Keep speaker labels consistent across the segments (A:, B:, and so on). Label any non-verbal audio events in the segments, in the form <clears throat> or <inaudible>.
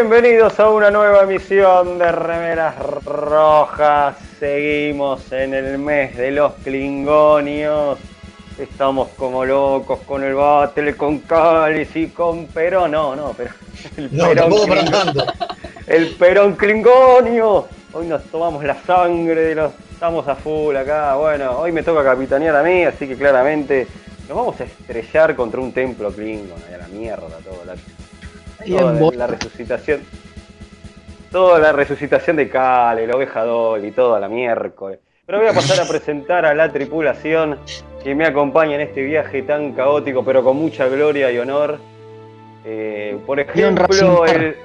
A: Bienvenidos a una nueva emisión de Remeras Rojas. Seguimos en el mes de los Klingonios. Estamos como locos con el battle, con Cáliz y con Perón. No, no, pero. <laughs> El
B: No, tampoco para
A: Klingon-
B: tanto.
A: El Perón Klingonio. Hoy nos tomamos la sangre de los. Estamos a full acá. Bueno, hoy me toca capitanear a mí, así que claramente nos vamos a estrellar contra un templo Klingon. A la mierda, todo. La, Toda la resucitación. Toda la resucitación de Kale, la oveja Dolly, toda la miércoles. Pero voy a pasar a presentar a la tripulación que me acompaña en este viaje tan caótico, pero con mucha gloria y honor. Eh, por ejemplo, el.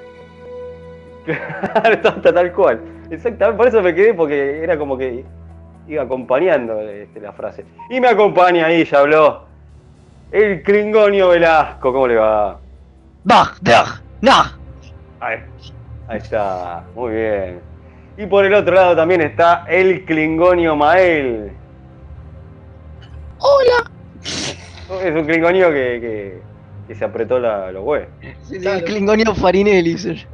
A: <laughs> Tal cual. Exactamente, por eso me quedé, porque era como que iba acompañando este, la frase. Y me acompaña ahí, ya habló. El Klingonio Velasco, ¿cómo le va?
C: Bach, bach, nah.
A: Ahí, ahí está, muy bien. Y por el otro lado también está el Klingonio Mael.
C: Hola.
A: Es un Klingonio que, que, que se apretó la, los huevos.
C: El Klingonio Farinelli. <laughs>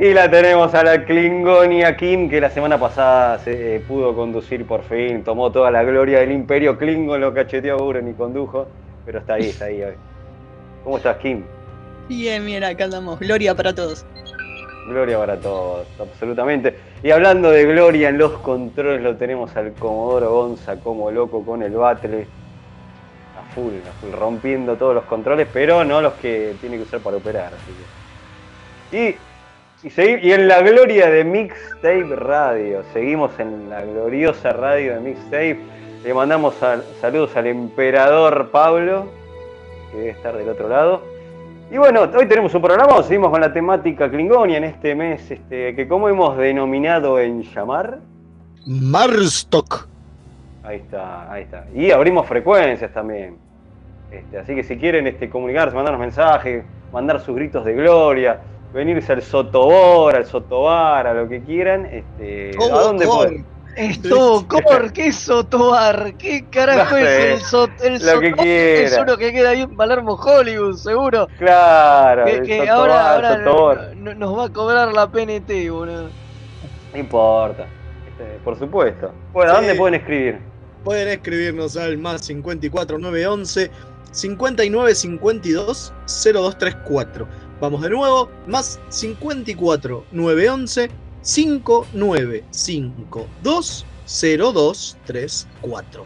A: Y la tenemos a la Klingonia Kim, que la semana pasada se eh, pudo conducir por fin, tomó toda la gloria del Imperio Klingon, lo cacheteó a Buren y condujo, pero está ahí, está ahí hoy. ¿Cómo estás, Kim?
D: Bien, bien, acá andamos. Gloria para todos.
A: Gloria para todos, absolutamente. Y hablando de gloria en los controles, lo tenemos al Comodoro Gonza como loco con el battle. A full, a full, rompiendo todos los controles, pero no los que tiene que usar para operar. así que. Y, y, seguir- y en la gloria de Mixtape Radio, seguimos en la gloriosa radio de Mixtape. Le mandamos sal- saludos al emperador Pablo, que debe estar del otro lado. Y bueno, hoy tenemos un programa, seguimos con la temática Klingonia en este mes, este, que como hemos denominado en llamar,
B: Marstock.
A: ahí está, ahí está. Y abrimos frecuencias también. Este, así que si quieren este, comunicarse, mandarnos mensajes, mandar sus gritos de gloria, venirse al Sotobor, al Sotobar, a lo que quieran, este, ¿a dónde pueden?
C: Esto, Cor, ¿qué es Sotobar? ¿Qué carajo
A: No
C: es el Sot el
A: lo que
C: Sotobar? Es uno que queda ahí en Palermo, Hollywood, seguro.
A: Claro,
C: Que, que
A: Sotobar,
C: ahora, ahora
A: Sotobor.
C: no- no- nos va a cobrar la PNT, boludo.
A: No importa, este, por supuesto. Bueno, ¿a
B: Sí.
A: dónde pueden escribir?
B: Pueden escribirnos al más 54 911 59 52 0234. Vamos de nuevo, más 54 911 59 52 0234.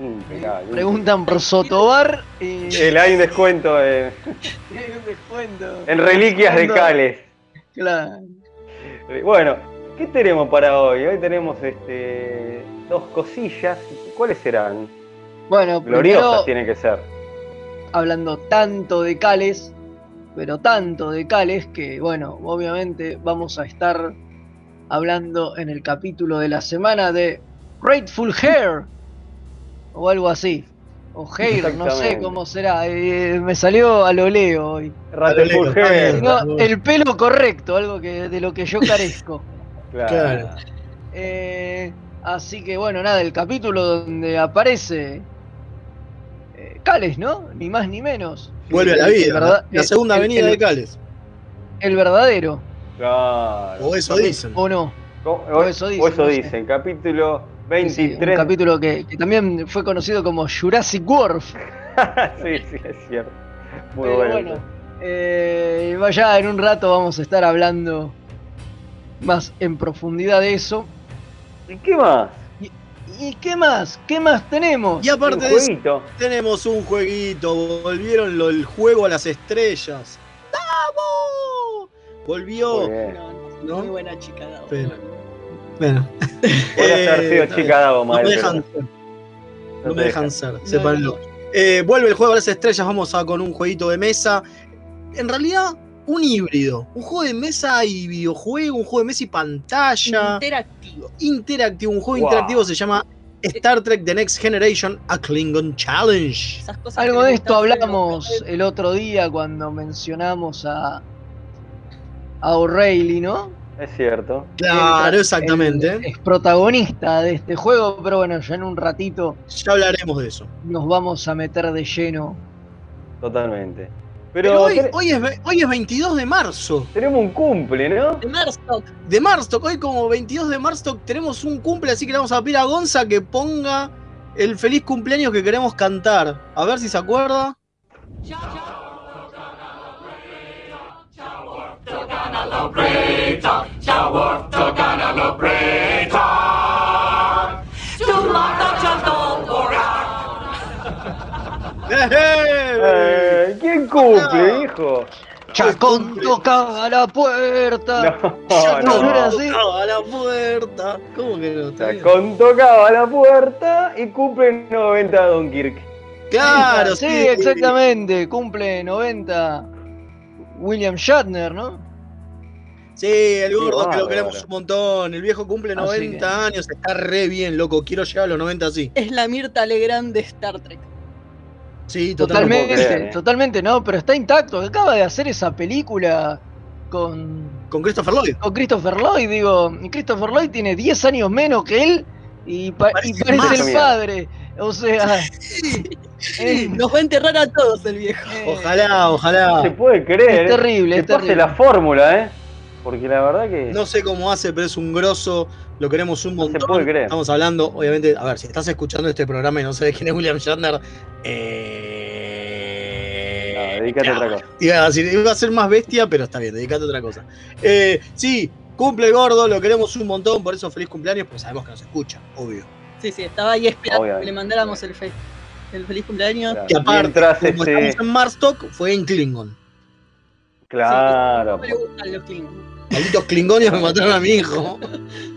A: Impecable.
C: Preguntan por Sotobar y
A: Eh, hay un descuento en, <laughs>
C: hay un descuento.
A: en reliquias de. Cales.
C: Claro.
A: Eh, Bueno, ¿qué tenemos para hoy? Hoy tenemos este, dos cosillas. ¿Cuáles serán?
C: Bueno,
A: Gloriosas
C: primero,
A: tienen que ser.
C: hablando tanto de Cales, pero tanto de Cales que, bueno, obviamente vamos a estar hablando en el capítulo de la semana de Grateful Hair o algo así. O Hair, no sé cómo será. eh, me salió a lo leo hoy.
A: Rateful. Hair.
C: No, el pelo correcto, algo que de lo que yo carezco. <laughs>
B: Claro.
C: Eh, así que bueno, nada, el capítulo donde aparece eh, Cales, ¿no? Ni más ni menos.
B: Vuelve a la vida. la segunda
C: el-
B: avenida
C: el-
B: de Cales.
C: El verdadero,
A: Claro.
B: O eso dicen.
C: ¿o no?
A: O,
C: o eso dicen,
A: o eso
C: no sé.
A: dicen. Capítulo
C: Sí,
A: 23.
C: un capítulo que, que también fue conocido como Jurassic World. <laughs>
A: sí, sí, es cierto. Muy
C: Pero
A: bueno.
C: bueno, eh, en un rato vamos a estar hablando más en profundidad de eso.
A: ¿Y qué más?
C: ¿Y qué más? ¿Qué más tenemos?
B: Y aparte de eso, tenemos un jueguito. Volvieron lo- el juego a las estrellas. ¡Vamos! Volvió.
A: Muy bien.
D: No, no,
B: ¿No?
D: Muy buena chica, Davo.
B: Pero- Bueno. <laughs>
A: Haber sido
B: Eh,
A: chica Davo,
B: No
A: mal,
B: me dejan ser.
A: no
B: No me dejan ser.
D: No,
B: sépanlo.
D: no.
B: Eh, vuelve el juego a las estrellas. Vamos a con un jueguito de mesa. En realidad, un híbrido. Un juego de mesa y videojuego. Un juego de mesa y pantalla.
D: Interactivo.
B: interactivo. Un juego
A: Wow.
B: interactivo se llama Star Trek The Next Generation A Klingon Challenge.
C: Algo de esto hablamos el otro día cuando mencionamos a, a O'Reilly, ¿no?
A: Es cierto.
B: Claro, exactamente.
C: Es protagonista de este juego, pero bueno, ya en un ratito
B: Ya hablaremos de eso.
C: nos vamos a meter de lleno.
A: Totalmente.
B: Pero,
A: Pero,
B: hoy, es, hoy es 22 de marzo.
A: tenemos un cumple, ¿no?
D: De Marstock.
B: De Marstock. Hoy como 22 de marzo tenemos un cumple, así que le vamos a pedir a Gonza que ponga el feliz cumpleaños que queremos cantar. A ver si se acuerda.
A: ¿Quién cumple, hijo?
C: Chacón
B: cumple.
C: toca a la puerta.
A: No,
C: no,
A: no.
C: era así.
B: Tocaba la puerta. ¿Cómo que no?
A: Chacón tocaba la puerta y cumple 90 Don Kirk.
B: Claro,
C: sí,
B: sí,
C: exactamente. Cumple 90 William Shatner, ¿no?
B: Sí, el gordo que
A: bárbaro.
B: lo queremos un montón. El viejo cumple
C: Así
B: 90
C: que-
B: años, está re bien, loco. Quiero llegar a los 90 así.
D: Es la Mirta Legrand de Star Trek.
B: Sí,
C: Totalmente,
B: totalmente.
A: puedo creer, eh.
C: totalmente, no, pero está intacto. Acaba de hacer esa película con,
B: Con Christopher Lloyd.
C: con Christopher Lloyd, digo. y Christopher Lloyd tiene 10 años menos que él y, pa- y
B: Parece más.
C: el padre. O sea, <laughs> eh,
D: Nos va a enterrar a todos el viejo.
C: eh,
B: Ojalá,
A: No
B: ojalá.
A: se puede creer.
C: Es
A: ¿eh?
C: terrible,
A: Que
C: es terrible.
A: la fórmula, ¿eh? Porque la verdad que.
B: No sé cómo hace, pero es un grosso. Lo queremos un
A: No se
B: montón.
A: puede creer.
B: Estamos hablando, obviamente, a ver, si estás escuchando este programa y no sabes quién es William Shatner, eh...
A: No, dedícate a otra cosa.
B: Iba a, decir, iba a ser más bestia, pero está bien, dedicate a otra cosa. Eh, sí, cumple gordo, lo queremos un montón, por eso feliz cumpleaños, pues sabemos que nos escucha, obvio.
D: Sí, sí, estaba ahí esperando
A: Obviamente.
D: que le mandáramos el, fe- el feliz cumpleaños.
A: Claro.
B: Y aparte,
A: Mientras
B: como
A: este.
B: estamos en Marstock, fue en Klingon.
A: Claro.
D: No le gustan los Klingons.
B: Malditos Klingonios me mataron a mi hijo.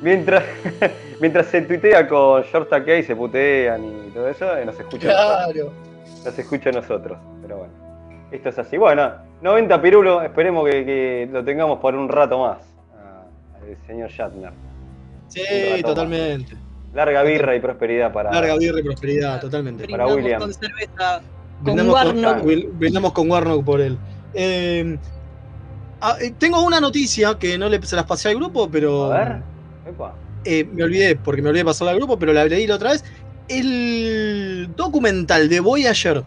A: Mientras, <laughs> mientras se tuitea con Short Takei, se putean y todo eso, eh, nos escucha nosotros.
B: Claro.
A: Nos escucha a nosotros. Pero bueno. Esto es así. Bueno, 90 Pirulo, esperemos que, que lo tengamos por un rato más. Al señor Shatner.
B: Sí, totalmente.
A: Larga birra y prosperidad para.
B: Larga birra y prosperidad, totalmente.
A: Para
D: Brindamos
A: William.
D: con cerveza. Con
B: Brindamos
D: Warnock.
B: Wil- brindamos con Warnock por él. Eh, ah, eh, tengo una noticia que no le, se las pasé al grupo, pero.
A: A ver. Epa.
B: eh, me olvidé, porque me olvidé de pasarla al grupo, pero la leí la otra vez. El documental de Voyager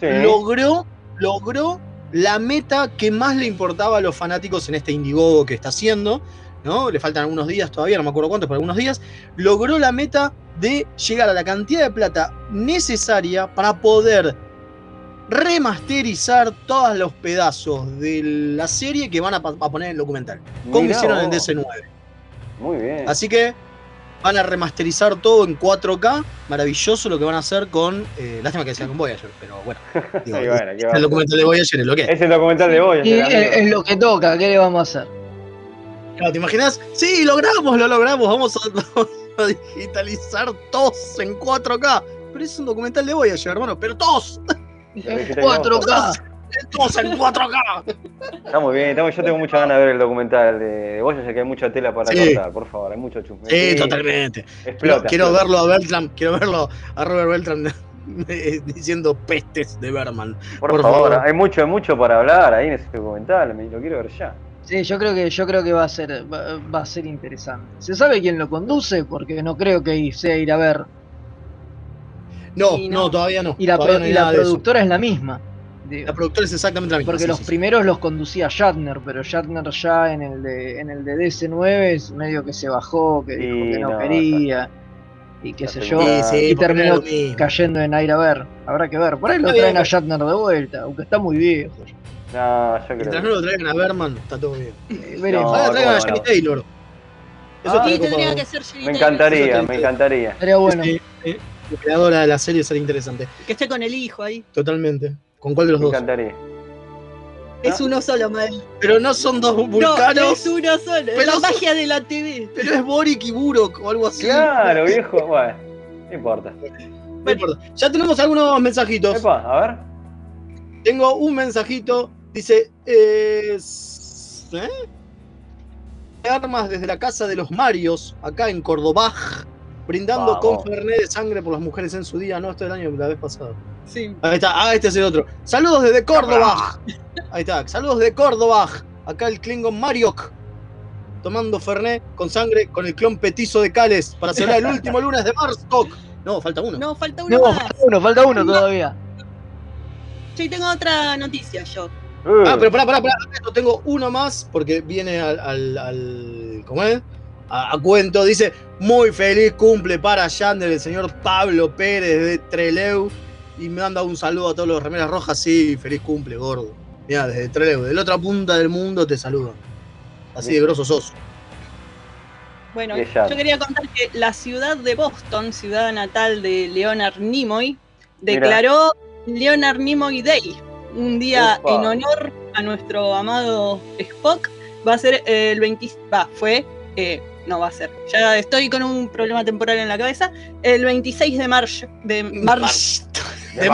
A: Sí.
B: logró, logró la meta que más le importaba a los fanáticos en este Indiegogo que está haciendo. ¿no? Le faltan algunos días todavía, no me acuerdo cuántos, pero algunos días. Logró la meta de llegar a la cantidad de plata necesaria para poder remasterizar todos los pedazos de la serie que van a, poner en el documental. Como
A: Mirá
B: hicieron en
A: vos.
B: DC9.
A: Muy bien.
B: Así que van a remasterizar todo en 4K. Maravilloso lo que van a hacer con. eh, lástima que sea con Voyager, pero bueno. <laughs> digo,
A: bueno, ¿qué va a
B: el documental de Voyager es lo que es.
A: Es el documental de hoy.
C: y es, es lo que toca, ¿qué le vamos a hacer?
B: Claro, ¿Te imaginas? Sí, logramos, lo logramos. Vamos a, <laughs> vamos a digitalizar todos en 4K. Pero es un documental de Voyager, hermano. Pero todos. <laughs>
C: En 4K.
B: Todos en 4K.
A: Está muy bien, estamos- yo tengo muchas ganas de ver el documental de, de Voyager, que hay mucha tela para
B: Sí.
A: cortar, por favor, hay mucho chusme.
B: Sí, totalmente. Quiero,
A: Explota.
B: quiero
A: explota.
B: verlo a Beltram, quiero verlo a Robert Beltram <laughs> eh, diciendo pestes de Berman.
A: Por,
B: por
A: favor,
B: favor.
A: hay mucho, hay mucho para hablar ahí en ese documental, me- lo quiero ver ya.
C: Sí, yo creo que yo creo que va a ser va, va a ser interesante. ¿Se sabe quién lo conduce? Porque no creo que sea ir a ver.
B: No, no,
D: no.
B: todavía no.
C: Y la,
B: Todavía
C: pro-
B: no hay
C: y la
B: nada de eso.
C: productora es la misma. digo.
B: La productora es exactamente la misma.
C: Porque
B: sí,
C: los
B: sí, sí.
C: primeros los conducía Shatner, pero Shatner ya en el de en el de DC9 es medio que se bajó, que dijo que no,
A: no,
C: quería y qué sé yo.
B: Sí,
A: segunda-
B: sí,
C: y terminó cayendo en ir a ver. Habrá que ver. Por ahí lo traen
B: bien.
C: a Shatner de vuelta, aunque está muy viejo.
A: No, yo creo
B: Mientras no lo traigan a Berman, está todo bien.
C: Eh, veremos.
A: No,
B: Ahora traigan a
A: no.
B: Taylor. Eso
C: Ah,
D: tendría que ser
A: Me encantaría, me encantaría.
C: Estaría bueno.
B: Sí, sí. La creadora de la serie sería interesante.
D: Que esté con el hijo ahí.
B: Totalmente. ¿Con cuál de los
A: Me
B: dos?
A: encantaría.
D: Es uno solo, Mal.
B: Pero no son dos
D: No,
B: vulcanos.
D: es uno solo. Es
B: Pero
D: la
B: son-
D: magia de la TV.
B: Pero es Boric y Burok o algo así.
A: Claro, viejo, bueno, no importa.
B: No importa. Ya tenemos algunos mensajitos.
A: Epa, a ver.
B: Tengo un mensajito. Dice. Eh, ¿eh? Armas desde la casa de los Marios, acá en Córdoba. Brindando
A: Vamos.
B: con Fernet de sangre por las mujeres en su día. No, esto del año la vez pasada.
D: Sí.
B: Ahí está. Ah, este es el otro. Saludos desde Córdoba. Ahí está. Saludos de Córdoba. Acá el Klingon Mariok. Tomando Fernet con sangre con el clon petizo de Cales para celebrar el último lunes de Marstock. No, falta uno.
D: No, falta uno
C: No,
D: más.
C: falta uno, falta uno todavía.
D: Sí, tengo otra noticia yo.
B: Ah, pero pará, pará, pará. Esto tengo uno más porque viene al. al, al- ¿Cómo es? A, a cuento. Dice: Muy feliz cumple para Yander, el señor Pablo Pérez de Treleu. Y me manda un saludo a todos los remeras rojas. Sí, feliz cumple, gordo. Mira, desde Treleu, de la otra punta del mundo te saludan. Así de grosso sos.
D: Bueno, yo quería contar que la ciudad de Boston, ciudad natal de Leonard Nimoy, declaró Leonard Nimoy Day, un día
A: Opa.
D: en honor a nuestro amado Spock. Va a ser el 20, va, fue, eh, no va a ser, ya estoy con un problema temporal en la cabeza, el 26 <laughs> de marzo, de marzo,
B: De.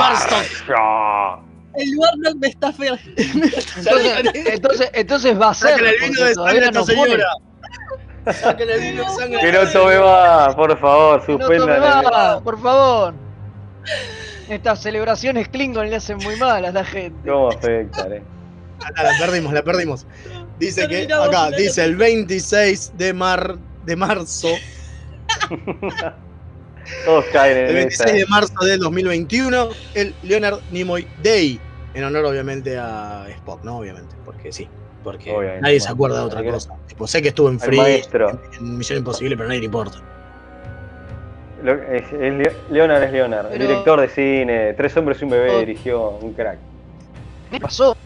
A: Ah,
D: el Warlock me está feo.
C: Entonces, entonces, va a ser.
B: Saquen el vino de sangre esta
C: no
B: señora. Saquen el vino de sangre.
A: Que no tome más, por favor,
C: Que no por favor. Estas celebraciones Klingon le hacen muy mal a la gente.
A: ¿Cómo afectan, eh?
B: Ah, la perdimos, la perdimos. Dice que acá, dice el 26 de, mar, de marzo, <laughs>
A: Todos caen
B: el
A: en
B: 26
A: esa.
B: de marzo del 2021, el Leonard Nimoy Day, en honor obviamente a Spock, ¿no? Obviamente, porque sí, porque
A: Obviamente.
B: nadie se acuerda de otra cosa. Tipo, sé que estuvo en Free,
A: maestro.
B: en, en Misión Imposible, pero a nadie le importa.
A: Lo- es, es Leo- Leonard es Leonard,
C: Pero-
A: director de cine, Tres hombres y un bebé dirigió, un crack.
C: ¿Qué pasó?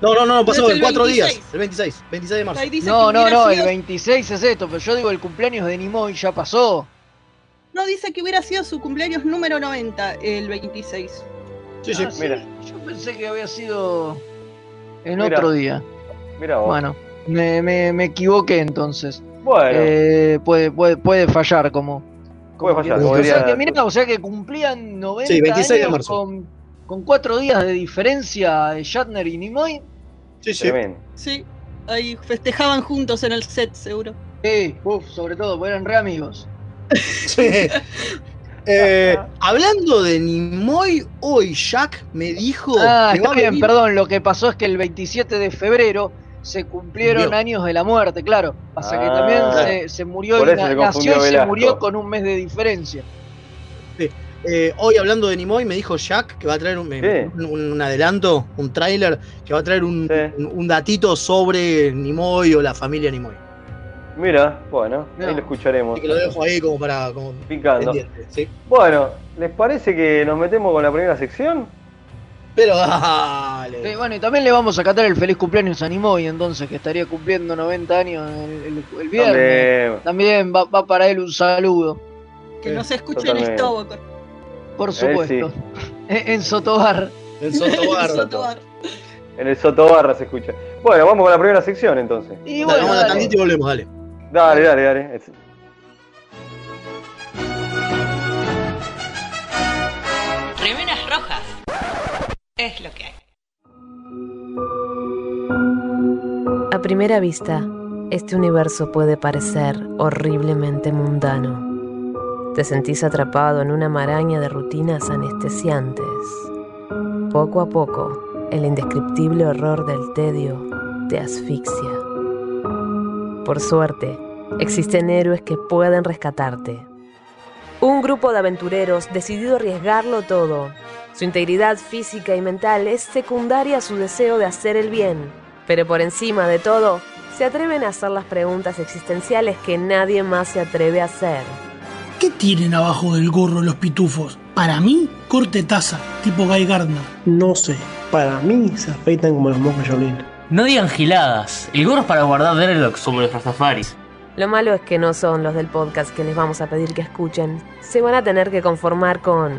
B: No, no, no,
D: No,
B: pasó en
D: el
B: cuatro
D: 26.
B: días, el 26, 26 de marzo.
C: No, no, no, el
D: sido-
C: 26 es esto, pero yo digo el cumpleaños de Nimoy ya pasó.
D: No, dice que hubiera sido su cumpleaños número 90, el 26.
B: Sí, sí.
C: Ah, sí,
A: mira.
C: Yo pensé que había sido en
A: Mira.
C: otro día.
A: Mira vos.
C: Bueno, me, me, me equivoqué entonces.
A: Bueno,
C: Eh, puede, puede, puede fallar como.
A: Puede fallar,
C: que-
B: como
C: o, sea
A: diría-
C: que, mirá, o sea que cumplían 90
B: Sí, 26 de
C: años
B: marzo.
C: Con, con cuatro días de diferencia de Shatner y Nimoy.
B: Sí, sí.
D: Sí, ahí festejaban juntos en el set, seguro.
C: Sí, uf, sobre todo, porque eran re amigos. <laughs>
B: Sí. Eh, hablando de Nimoy, hoy Jack me dijo
C: ah, está bien,
B: venir-
C: perdón. Lo que pasó es que el 27 de febrero se cumplieron
B: Murió.
C: años de la muerte, claro. Pasa que
A: Ah.
C: también se, se murió y
A: eso
C: na-
A: se
C: nació y se murió con un mes de diferencia.
B: Eh, hoy hablando de Nimoy me dijo Jack que va a traer un,
A: ¿Qué?
B: un- un adelanto, un tráiler, que va a traer un,
A: Sí.
B: un- un datito sobre Nimoy o la familia Nimoy.
A: Mira, bueno,
C: No.
A: ahí lo escucharemos.
B: Así que lo dejo ahí como para como
A: Picando.
B: pendiente, ¿sí?
A: Bueno, ¿les parece que nos metemos con la primera sección?
B: Pero dale.
C: Eh, bueno, y también le vamos a cantar el feliz cumpleaños a Nimoy, entonces, que estaría cumpliendo 90 años el, el- el viernes. También va, va para él un saludo,
D: Que
B: Sí,
D: no se escuche en Stobo.
C: por supuesto. <laughs> En, en Sotobar.
B: En Sotobar. <laughs>
D: Sotobar.
A: En el Sotobarra se escucha. Bueno, vamos con la primera sección entonces.
C: Y
B: Dale,
C: bueno,
B: vamos a la y volvemos, dale.
A: Dale, dale, dale. Es-
D: lo que hay.
E: A primera vista, este universo puede parecer horriblemente mundano. Te sentís atrapado en una maraña de rutinas anestesiantes. Poco a poco, el indescriptible horror del tedio te asfixia. Por suerte, existen héroes que pueden rescatarte. Un grupo de aventureros decidido arriesgarlo todo. Su integridad física y mental es secundaria a su deseo de hacer el bien. Pero por encima de todo, se atreven a hacer las preguntas existenciales que nadie más se atreve a hacer.
F: ¿Qué tienen abajo del gorro los pitufos? Para mí, corte taza, tipo Guy Gardner.
G: No sé, para mí se afeitan como los monjes Shaolin.
H: No digan giladas, el gorro es para guardar Dreadlocks como los Rastafaris.
E: Lo malo es que no son los del podcast que les vamos a pedir que escuchen. Se van a tener que conformar con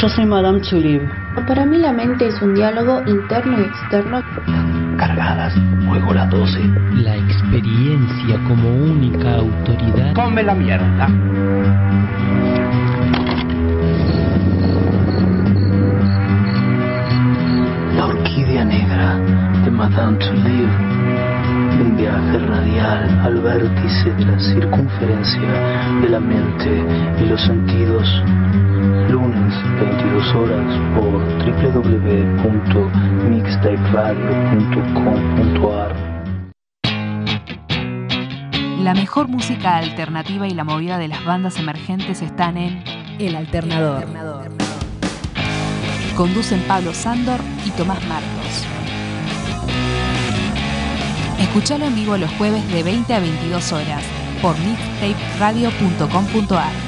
I: Yo soy Madame Tulib.
J: Para mí la mente es un diálogo interno y externo.
K: Cargadas, juego la 12.
L: La experiencia como única autoridad.
K: Come la mierda. La orquídea negra de Madame Tulib. Un viaje radial al vértice de la circunferencia de la mente y los sentidos lunes 22 horas por www.mixtaperadio.com.ar
M: La mejor música alternativa y la movida de las bandas emergentes están en El Alternador. Conducen Pablo Sándor y Tomás Martos. Escuchalo en vivo los jueves de 20 a 22 horas por mixtaperadio.com.ar.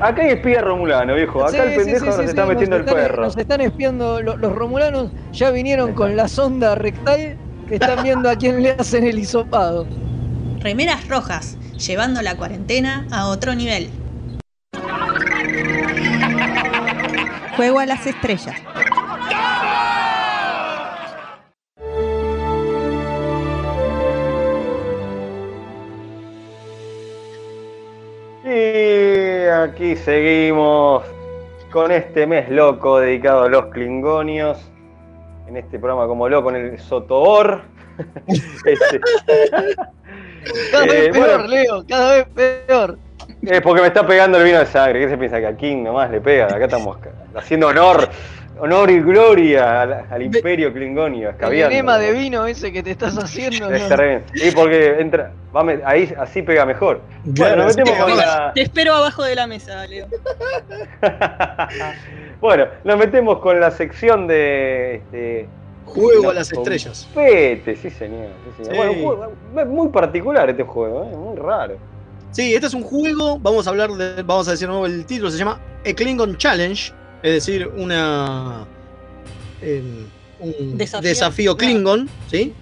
A: Acá hay espía romulano, viejo. Acá el pendejo nos está metiendo el
C: están,
A: perro.
C: Nos están espiando, lo- los romulanos ya vinieron con la sonda rectal que están viendo a quién le hacen el hisopado.
N: Remeras rojas, llevando la cuarentena a otro nivel.
O: Juego a las estrellas.
A: Aquí seguimos con este mes loco dedicado a los klingonios. En este programa como loco en el Sotobor. <laughs> Este,
C: Cada
A: Eh,
C: vez peor,
A: bueno.
C: Leo, cada vez peor.
A: Es porque me está pegando el vino de sangre. ¿Qué se piensa que a King nomás le pega? Acá estamos haciendo honor, honor y gloria al, al imperio klingonio.
C: El enema de vino ese que te estás <laughs> haciendo.
A: Está bien. Sí, porque entra, va ahí así pega mejor. Bueno,
B: Claro,
A: nos metemos
B: pega
A: con la, <laughs>
D: Te espero abajo de la mesa, Leo. <laughs>
A: bueno, nos metemos con la sección de este,
B: Juego
A: No,
B: a las estrellas.
A: Pete, sí señor. sí, señor.
B: Sí.
A: Bueno, un juego es muy particular este juego, ¿eh? muy raro.
B: Sí, este es un juego, vamos a hablar de, vamos a decir de nuevo el título, se llama A Klingon Challenge, es decir, una eh, un
D: Desafío.
B: desafío, Klingon, ¿sí?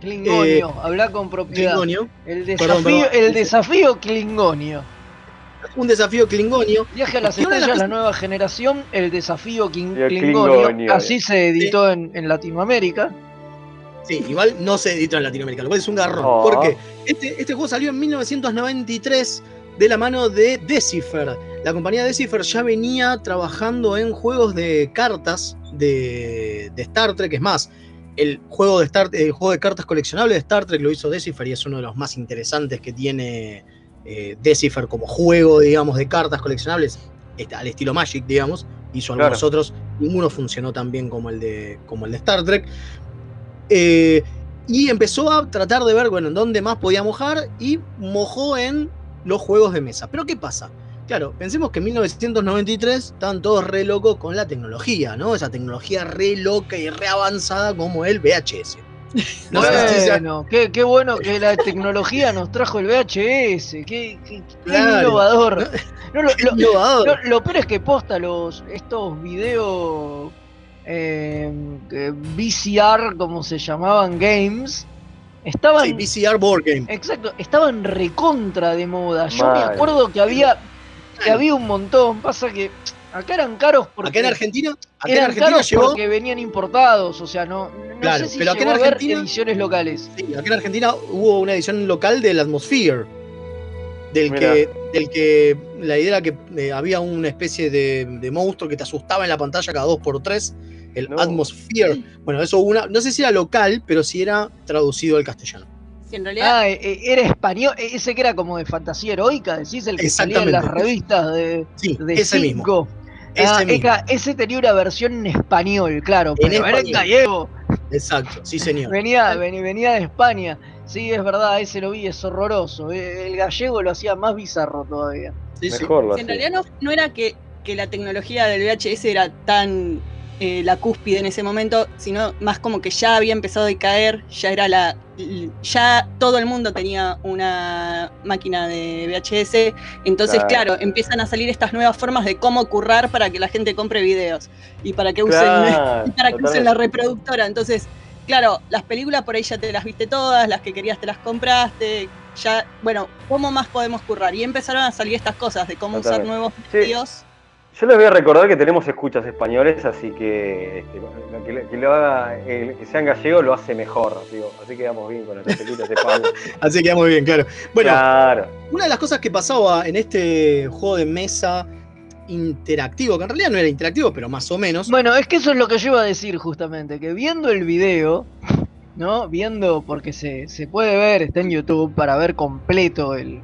C: Klingonio,
B: Eh,
C: habla con propiedad.
B: Klingonio.
C: El
B: Perdón,
C: desafío,
B: perdón.
C: el desafío Klingonio.
B: Un desafío Klingonio.
C: Viaje a las
B: una de las
C: estrellas, la nueva generación, el desafío
A: el
C: Klingonio.
A: Klingonio,
C: Así se editó en, en Latinoamérica.
B: Sí, igual no se editó en Latinoamérica, lo cual es un garrón.
A: Oh.
B: Porque este, este juego salió en 1993 de la mano de Decipher. La compañía Decipher ya venía trabajando en juegos de cartas de, de Star Trek. Es más, el juego, de Star, el juego de cartas coleccionables de Star Trek lo hizo Decipher y es uno de los más interesantes que tiene eh, Decipher como juego, digamos, de cartas coleccionables, este, al estilo Magic, digamos, hizo algunos
A: Claro.
B: otros, ninguno funcionó tan bien como el de, como el de Star Trek. Eh, y empezó a tratar de ver, bueno, en dónde más podía mojar y mojó en los juegos de mesa. Pero ¿qué pasa? Claro, pensemos que en 1993 estaban todos re locos con la tecnología, ¿no? Esa tecnología re loca y re avanzada como el VHS. <laughs> No
C: Bueno, qué, qué bueno que la tecnología nos trajo el VHS, qué, qué- qué
B: Claro.
C: innovador. No, lo, lo-
B: innovador.
C: lo- lo peor es que posta los estos videos eh, VCR, como se llamaban, games, Estaban.
B: VCR Board Game.
C: Exacto, estaban recontra de moda. Yo me acuerdo que había, que había un montón. Pasa que acá eran caros porque.
B: Acá en Argentina, acá en Argentina
C: venían importados, o sea, no. no
B: claro, pero acá en Argentina.
C: Ediciones locales.
B: Sí, acá en Argentina hubo una edición local del Atmosphere. Del que, del que la idea era que eh, había una especie de, de monstruo que te asustaba en la pantalla cada 2x3 el. Atmosphere. Bueno, eso una, no sé si era local, pero sí era traducido al castellano.
D: En realidad...
C: Ah, eh, eh, era español, eh, ese que era como de fantasía heroica, decís, el que salía en las revistas de,
B: sí, ese. Mismo.
C: Ah,
B: ese,
C: ah, tenía una versión en español, claro, pero era en gallego.
B: Exacto, sí señor. <laughs>
C: venía, venía de España. Sí, es verdad, ese lo vi, es horroroso. El gallego lo hacía más bizarro todavía.
A: Sí, Mejor
D: sí. En realidad no, no era que, que, la tecnología del VHS era tan eh, la cúspide en ese momento, sino más como que ya había empezado a caer, ya era la. ya todo el mundo tenía una máquina de VHS. Entonces,
A: Claro.
D: claro, empiezan a salir estas nuevas formas de cómo currar para que la gente compre videos. Y para que usen,
A: Claro, <laughs>
D: y para que usen
A: totalmente.
D: la reproductora. Entonces, claro, las películas por ahí ya te las viste todas, las que querías te las compraste. Ya, bueno, ¿cómo más podemos currar? Y empezaron a salir estas cosas de cómo usar nuevos
A: Sí. Yo les voy a recordar que tenemos escuchas españoles, así que este, lo que, lo- que lo haga, el que sean gallegos lo hace mejor, digo. así que vamos bien con las escuchas españoles. <laughs>
B: Así que muy bien, claro. Bueno,
A: Claro.
B: una de las cosas que pasaba en este juego de mesa interactivo, que en realidad no era interactivo, pero más o menos.
C: Bueno, es que eso es lo que yo iba a decir justamente, que viendo el video, ¿no? Viendo, porque se, se puede ver, está en YouTube para ver completo el,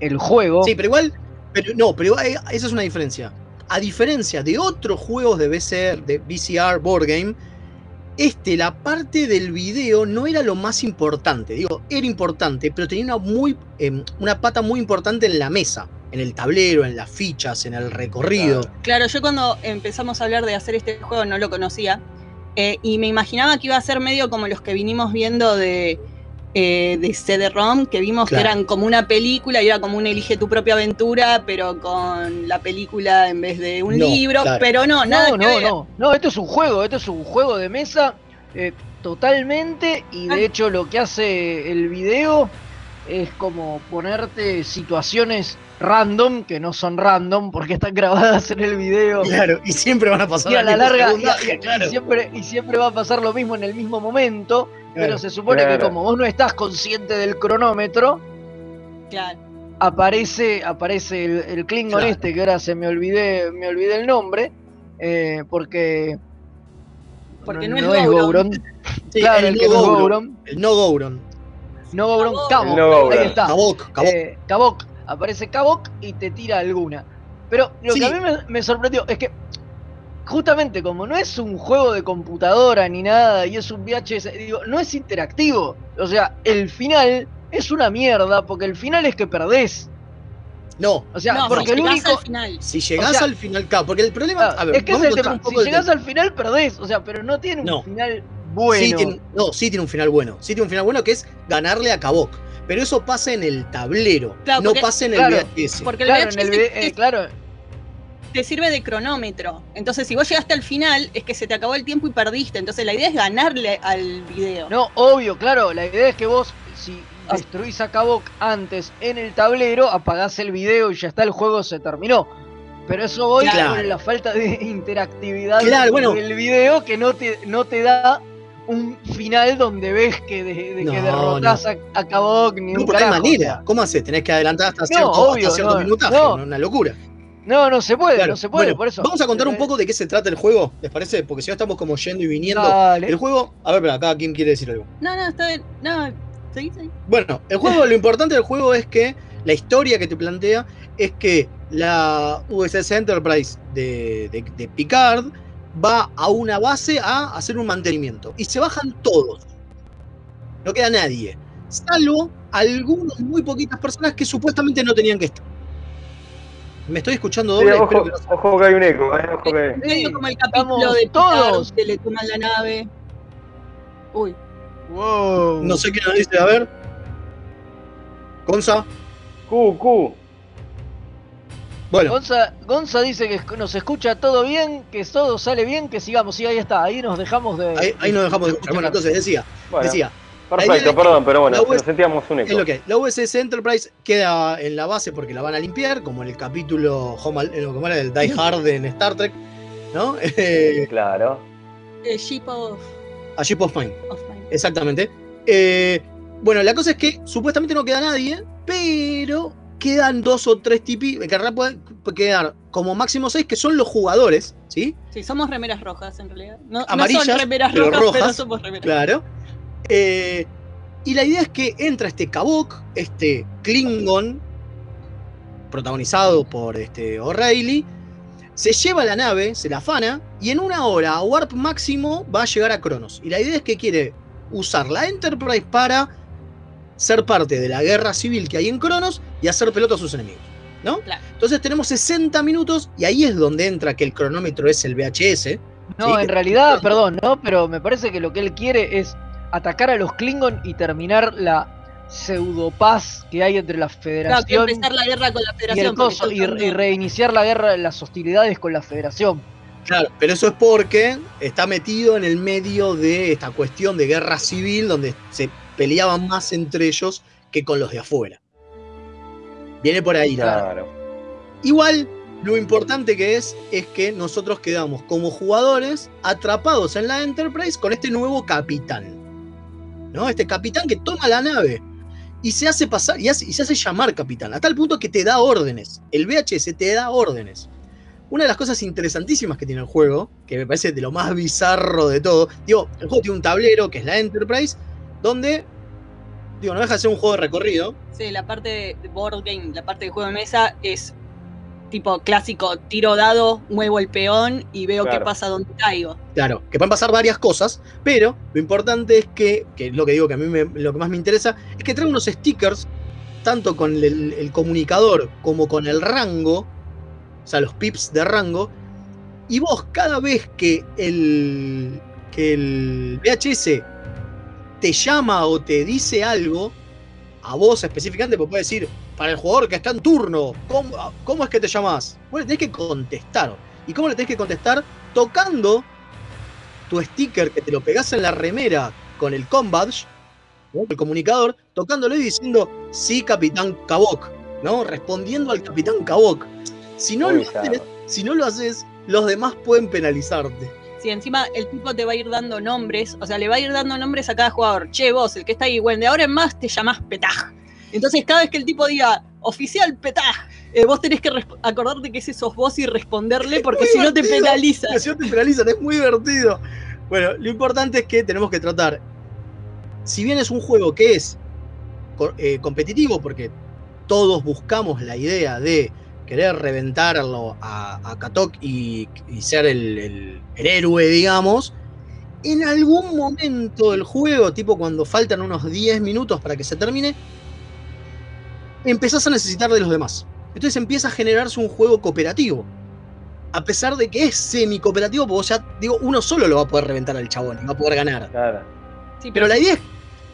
C: el juego.
B: Sí, pero igual, pero no, pero esa es una diferencia. A diferencia de otros juegos de VCR, de VCR Board Game, este, la parte del video no era lo más importante. Digo, era importante, pero tenía una, muy, em, una pata muy importante en la mesa, en el tablero, en las fichas, en el recorrido.
D: Claro, yo cuando empezamos a hablar de hacer este juego no lo conocía. eh, y me imaginaba que iba a ser medio como los que vinimos viendo de, eh, de CD-ROM, que vimos
B: Claro.
D: que eran como una película y era como un elige tu propia aventura, pero con la película en vez de un
C: No,
D: libro.
C: claro.
D: Pero no, nada
C: no,
D: que
C: no,
D: ver.
C: no, no, esto es un juego, esto es un juego de mesa eh, totalmente y
D: Ah.
C: de hecho lo que hace el video es como ponerte situaciones random, que no son random porque están grabadas en el video.
B: Claro, y siempre van a pasar
C: Y a la larga, y- <laughs> y- y
B: claro.
C: siempre, y siempre va a pasar lo mismo en el mismo momento, pero se supone que como vos no estás consciente del cronómetro,
D: Claro.
C: aparece, aparece el, el Klingon
B: Claro.
C: este, que ahora se me olvidé, me olvidé el nombre, eh, porque,
D: Porque no,
C: no
D: es
C: es
D: Gouron.
B: Sí, <laughs>
C: claro,
B: el
C: el, que
B: no
C: no es
B: Gouron.
C: Gouron.
B: El no Gouron.
C: No Gouron, Cabok,
A: no
C: ahí está.
B: Cabok, Cabok.
C: Eh, Cabok, aparece Cabok y te tira alguna. Pero lo
B: Sí.
C: que a mí me, me sorprendió es que justamente como no es un juego de computadora ni nada y es un VHS, digo, no es interactivo. O sea, el final es una mierda porque el final es que perdés.
B: No,
C: O sea,
D: no,
C: porque
D: si
C: el
D: llegás
C: único...
D: al final.
B: si llegás
C: o sea-
B: al final, claro, porque el problema. A ver,
C: es que es el tema. Si llegás
B: tema.
C: al final perdés, o sea, pero no tiene un
B: No.
C: final bueno.
B: Sí tiene, no, sí tiene un final bueno. Sí tiene un final bueno que es ganarle a Cabok. Pero eso pasa en el tablero,
D: Claro,
B: no
D: porque-
B: pasa en el
C: claro,
B: VHS.
D: Porque el
C: Claro,
D: VHS
C: en el eh, claro,
D: te sirve de cronómetro. Entonces, si vos llegaste al final, es que se te acabó el tiempo y perdiste. Entonces, la idea es ganarle al video.
C: No, obvio, claro. La idea es que vos, si destruís a Cabok antes en el tablero, apagás el video y ya está, el juego se terminó. Pero eso voy
B: Claro.
C: con la falta de <laughs> interactividad
B: Claro, bueno.
C: del video que no te, no te da un final donde ves que, de, de
B: No,
C: que derrotás a, a Cabok ni
B: No,
C: un
B: hay
C: carajo,
B: manera. ¿Cómo haces? Tenés que adelantar hasta
C: No,
B: cierto,
C: obvio,
B: hasta cierto
C: no,
B: minutaje.
C: no.
B: Una locura.
C: No, no se puede,
B: Claro.
C: no se puede,
B: Bueno,
C: por eso.
B: Vamos a contar un
C: Eh,
B: poco de qué se trata el juego, ¿les parece? Porque si no estamos como yendo y viniendo.
C: Dale.
B: El juego. A ver, para cada quien quiere decir algo.
D: No, no, está bien. No, seguí, seguí.
B: Bueno, el juego, lo importante del juego es que la historia que te plantea es que la USS Enterprise de, de- de Picard va a una base a hacer un mantenimiento. Y se bajan todos. No queda nadie. Salvo algunas muy poquitas personas que supuestamente no tenían que estar. Me estoy escuchando
A: Sí,
B: doble.
A: ojo,
B: que no-
A: ojo que hay un eco, eh, ojo que.
D: Medio como el capítulo de
C: todos.
D: todos que le toman la nave. Uy.
C: Wow.
B: No sé qué nos dice, a ver. Gonza.
A: Q, Q.
B: Bueno,
C: Gonza, Gonza dice que nos escucha todo bien, que todo sale bien, que sigamos. Sí, ahí está, ahí nos dejamos de.
B: ahí, ahí nos dejamos de escuchar. Bueno, entonces decía,
A: Bueno,
B: decía,
A: perfecto, perdón, pero bueno,
B: US
A: nos sentíamos un eco.
B: es lo que es. La USS Enterprise queda en la base porque la van a limpiar, como en el capítulo Home Al- eh, como era el Die Hard en Star Trek, ¿no? <laughs> Eh,
A: Claro.
D: Ship of,
B: a Ship of Mine.
D: of Mine.
B: Exactamente. Eh, bueno, la cosa es que supuestamente no queda nadie, pero quedan dos o tres tipis, que en realidad pueden quedar como máximo seis, que son los jugadores, ¿sí?
D: Sí, somos remeras rojas en realidad. No, no
B: Amarillas,
D: son remeras
B: pero
D: rojas, pero
B: rojas,
D: somos remeras
B: Claro. Eh, y la idea es que entra este Kabok, este Klingon, protagonizado por este O'Reilly, se lleva la nave, se la afana, y en una hora, a Warp máximo, va a llegar a Cronos. Y la idea es que quiere usar la Enterprise para ser parte de la guerra civil que hay en Cronos y hacer pelota a sus enemigos. ¿No?
D: Claro.
B: Entonces tenemos 60 minutos y ahí es donde entra que el cronómetro es el VHS.
C: No,
B: ¿sí?
C: en realidad, perdón, ¿no? Pero me parece que lo que él quiere es atacar a los Klingon y terminar la pseudopaz que hay entre la
D: Claro, que
C: Federación
D: empezar la guerra con la
C: y, el
D: Federación.
C: coso, y, y reiniciar la guerra, las hostilidades con la Federación.
B: Claro, pero eso es porque está metido en el medio de esta cuestión de guerra civil donde se peleaban más entre ellos que con los de afuera. Viene por ahí. la.
A: Claro.
B: Igual, lo importante que es es que nosotros quedamos como jugadores atrapados en la Enterprise con este nuevo capitán. ¿No? Este capitán que toma la nave y se hace pasar y, se hace llamar capitán, a tal punto que te da órdenes. El VHS te da órdenes. Una de las cosas interesantísimas que tiene el juego, que me parece de lo más bizarro de todo, digo, el juego tiene un tablero que es la Enterprise, donde, digo, no deja de ser un juego de recorrido,
D: Sí, la parte de board game, la parte de juego de mesa es tipo clásico, tiro dado, muevo el peón y veo qué pasa donde caigo.
B: Claro, que pueden pasar varias cosas, pero lo importante es que, que es lo que digo que a mí me- lo que más me interesa, es que trae unos stickers, tanto con el, el comunicador como con el rango, o sea, los pips de rango, y vos cada vez que el, que el VHS te llama o te dice algo, a vos específicamente, pues puede decir, para el jugador que está en turno, ¿cómo, cómo es que te llamás? Vos le tenés que contestar. ¿Y cómo le tenés que contestar? Tocando tu sticker que te lo pegás en la remera con el combadge, ¿no? el comunicador, tocándolo y diciendo, sí, Capitán Kabok, ¿no? Respondiendo al Capitán Kabok. Si no, lo haces, si no lo haces, los demás pueden penalizarte.
D: Si encima el tipo te va a ir dando nombres, o sea, le va a ir dando nombres a cada jugador. Che, vos, el que está ahí, bueno, de ahora en más te llamás Petaj. Entonces, cada vez que el tipo diga, oficial Petaj, eh, vos tenés que acordarte que ese sos vos y responderle, porque si no te
B: divertido.
D: penaliza.
B: Que si no te penalizan, es muy divertido. Bueno, lo importante es que tenemos que tratar, si bien es un juego que es eh, competitivo, porque todos buscamos la idea de querer reventarlo a, a Katok y, y ser el, el- el héroe, digamos, en algún momento del juego, tipo cuando faltan unos 10 minutos para que se termine, empezás a necesitar de los demás. Entonces empieza a generarse un juego cooperativo. A pesar de que es semi-cooperativo, porque ya, digo, uno solo lo va a poder reventar al chabón y va a poder ganar.
A: Claro.
D: Sí,
B: Pero la idea es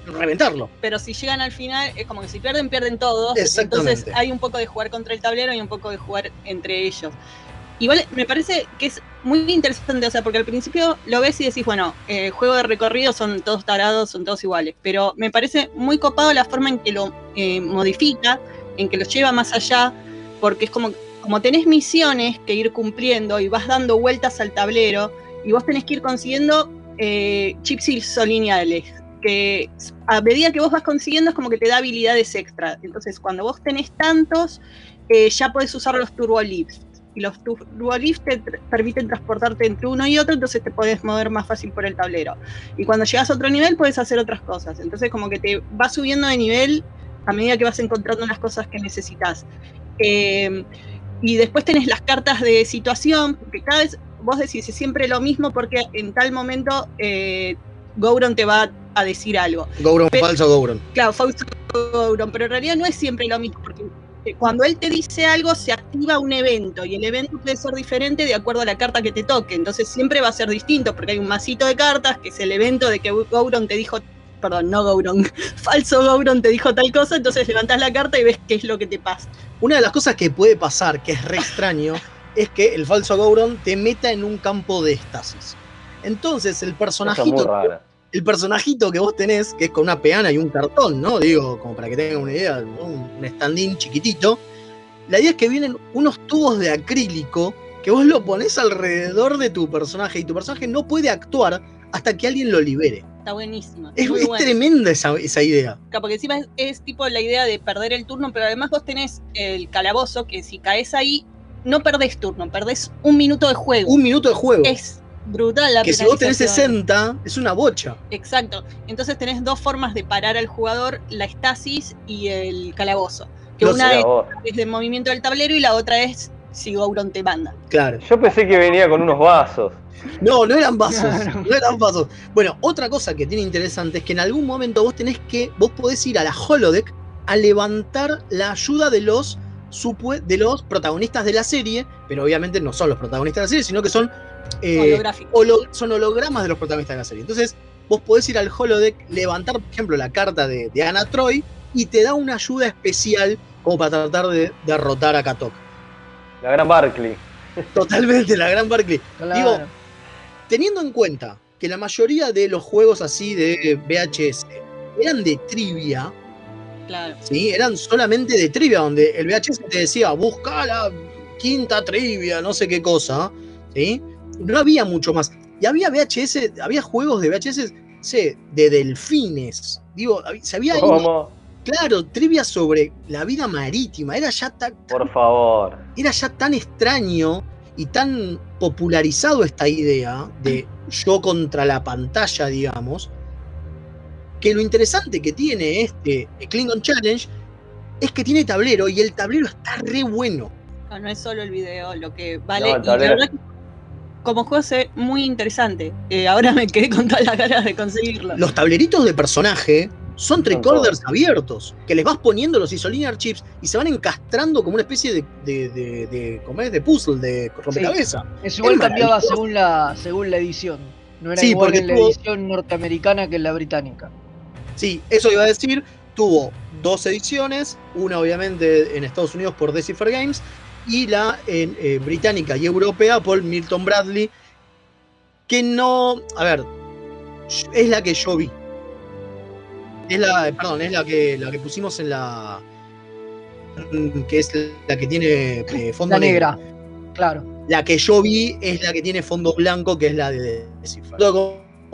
B: reventarlo.
D: pero si llegan al final, es como que si pierden, pierden todos.
B: Exactamente.
D: Entonces hay un poco de jugar contra el tablero y un poco de jugar entre ellos. Igual me parece que es muy interesante, o sea, porque al principio lo ves y decís, bueno, eh, juego de recorrido son todos tarados, son todos iguales, pero me parece muy copado la forma en que lo eh, modifica, en que lo lleva más allá, porque es como, como tenés misiones que ir cumpliendo y vas dando vueltas al tablero y vos tenés que ir consiguiendo eh, chips isolineales, que a medida que vos vas consiguiendo es como que te da habilidades extra. Entonces, cuando vos tenés tantos, eh, ya podés usar los turbolifts. Y los turbolifts te permiten transportarte entre uno y otro, entonces te podés mover más fácil por el tablero. Y cuando llegas a otro nivel, puedes hacer otras cosas. Entonces, como que te vas subiendo de nivel a medida que vas encontrando las cosas que necesitas. Eh, y después tenés las cartas de situación, que cada vez vos decís siempre lo mismo porque en tal momento eh, Gouron te va a decir algo.
B: Gouron, falso Gouron.
D: Claro, falso Gouron, pero en realidad no es siempre lo mismo, porque eh, cuando él te dice algo se activa un evento y el evento puede ser diferente de acuerdo a la carta que te toque, entonces siempre va a ser distinto porque hay un masito de cartas que es el evento de que Gouron te dijo, perdón, no Gouron, <laughs> falso Gouron te dijo tal cosa, entonces levantás la carta y ves qué es lo que te pasa.
B: Una de las cosas que puede pasar, que es re extraño, <laughs> es que el falso Gouron te meta en un campo de estasis. Entonces, el
A: Cosa muy
B: personajito,
A: rara.
B: El personajito que vos tenés, que es con una peana y un cartón, ¿no? Digo, como para que tengan una idea, ¿no? un stand-in chiquitito. La idea es que vienen unos tubos de acrílico que vos lo pones alrededor de tu personaje y tu personaje no puede actuar hasta que alguien lo libere.
D: Está buenísimo.
B: Es, tremenda esa, esa idea.
D: Claro, porque encima es, es tipo la idea de perder el turno, pero además vos tenés el calabozo que si caes ahí, no perdés turno, perdés un minuto de juego.
B: Un minuto de juego.
D: Es brutal la
B: que si vos tenés
D: penalización.
B: 60, es una bocha.
D: Exacto. Entonces tenés dos formas de parar al jugador, la estasis y el calabozo. Que una es, es de movimiento del tablero y la otra es si Gouron te manda.
B: Claro.
A: Yo pensé que venía con unos vasos.
B: No, no eran vasos. No eran vasos. Bueno, otra cosa que tiene interesante es que en algún momento vos tenés que. Vos podés ir a la holodeck a levantar la ayuda de los de los protagonistas de la serie, pero obviamente no son los protagonistas de la serie, sino que son eh, holo- son hologramas de los protagonistas de la serie. Entonces, vos podés ir al holodeck, levantar, por ejemplo, la carta de, de Anna Troy y te da una ayuda especial como para tratar de derrotar a Katok.
A: La gran Barkley.
B: Totalmente, la gran Barkley.
C: Claro.
B: Digo, teniendo en cuenta que la mayoría de los juegos así de VHS eran de trivia,
D: Claro.
B: ¿sí? Eran solamente de trivia, donde el VHS te decía, busca la quinta trivia, no sé qué cosa, ¿sí? No había mucho más. Y había VHS, había juegos de VHS, sé, de delfines. Digo, se había ido-
A: ¿Cómo?
B: claro, trivia sobre la vida marítima. Era ya tan,
A: Por favor.
B: era ya tan extraño y tan popularizado esta idea de yo contra la pantalla, digamos, que lo interesante que tiene este Klingon Challenge es que tiene tablero y el tablero está re bueno.
D: No, no es solo el video lo que vale.
A: No, el
D: y la
A: tablero-
D: verdad que como ve muy interesante. Eh, ahora me quedé con todas las ganas de conseguirlo.
B: Los tableritos de personaje son tricorders abiertos, que les vas poniendo los isolinear chips y se van encastrando como una especie de, de, de, de- ¿cómo es? de puzzle, de rompecabezas.
C: Eso igual cambiaba según la, según la edición. No era
B: Sí,
C: igual
B: porque
C: en la
B: tuvo-
C: edición norteamericana que en la británica.
B: Sí, eso iba a decir. Tuvo dos ediciones, una obviamente en Estados Unidos por Decipher Games y la eh, británica y europea por Milton Bradley, que no, a ver, es la que yo vi. Es la, perdón, es la que la que pusimos en la que es la que tiene eh, fondo
C: La negra, claro.
B: La que yo vi es la que tiene fondo blanco, que es la de Decipher.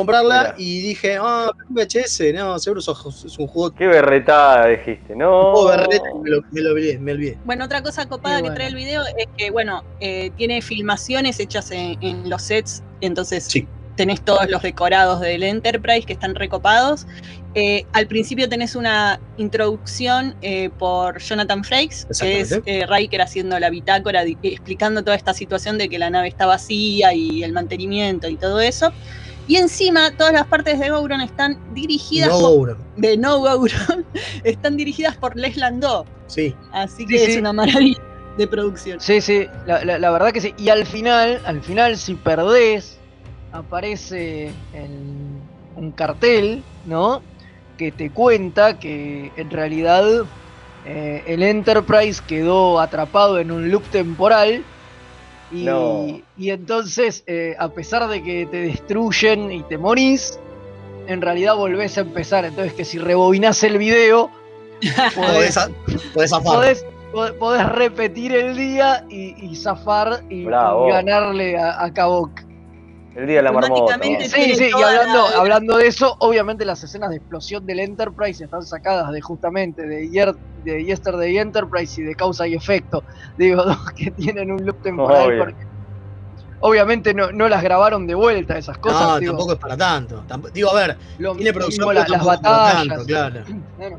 B: Comprarla
A: Mira.
B: y dije, ah, pero VHS, no, seguro es es un juego
A: Qué berretada dijiste, no.
B: Oh, berreta, me lo, me lo olvidé, me olvidé.
D: Bueno, otra cosa copada que trae el video es que, bueno, eh, tiene filmaciones hechas en, en los sets, entonces
B: Sí.
D: tenés todos los decorados del Enterprise que están recopados. Eh, al principio tenés una introducción eh, por Jonathan Frakes, que es eh, Riker haciendo la bitácora, explicando toda esta situación de que la nave está vacía y el mantenimiento y todo eso. Y encima, todas las partes de Gouron están dirigidas
B: No
D: por-
B: Gouron,
D: de No Gouron, <laughs> están dirigidas por Les Landau.
B: sí.
D: Así que
C: Sí,
D: es
C: sí.
D: una maravilla de producción.
C: Sí, sí, la, la- la verdad que sí. Y al final, al final, si perdés, aparece el- un cartel, ¿no? Que te cuenta que en realidad eh, el Enterprise quedó atrapado en un loop temporal. Y,
A: No.
C: y entonces, eh, a pesar de que te destruyen y te morís, en realidad volvés a empezar. Entonces, que si rebobinás el video, <laughs>
B: Podés,
C: podés,
B: podés
C: repetir el día y, y zafar y, ganarle a, a Kavok.
A: El día de la marmota.
C: Sí, sí, y hablando,
D: la-
C: hablando de eso, obviamente las escenas de explosión del Enterprise están sacadas de justamente de, Yer- de Yesterday Enterprise y de causa y efecto. Digo, <laughs> dos que tienen un loop temporal
A: Obvio.
C: porque obviamente no, no las grabaron de vuelta esas cosas.
B: No,
C: digo,
B: tampoco es para tanto. Tamp- digo, a ver,
C: lo
B: tiene
C: mismo
B: producción,
C: la- las batallas.
B: tanto, claro. <clears throat>
C: Claro.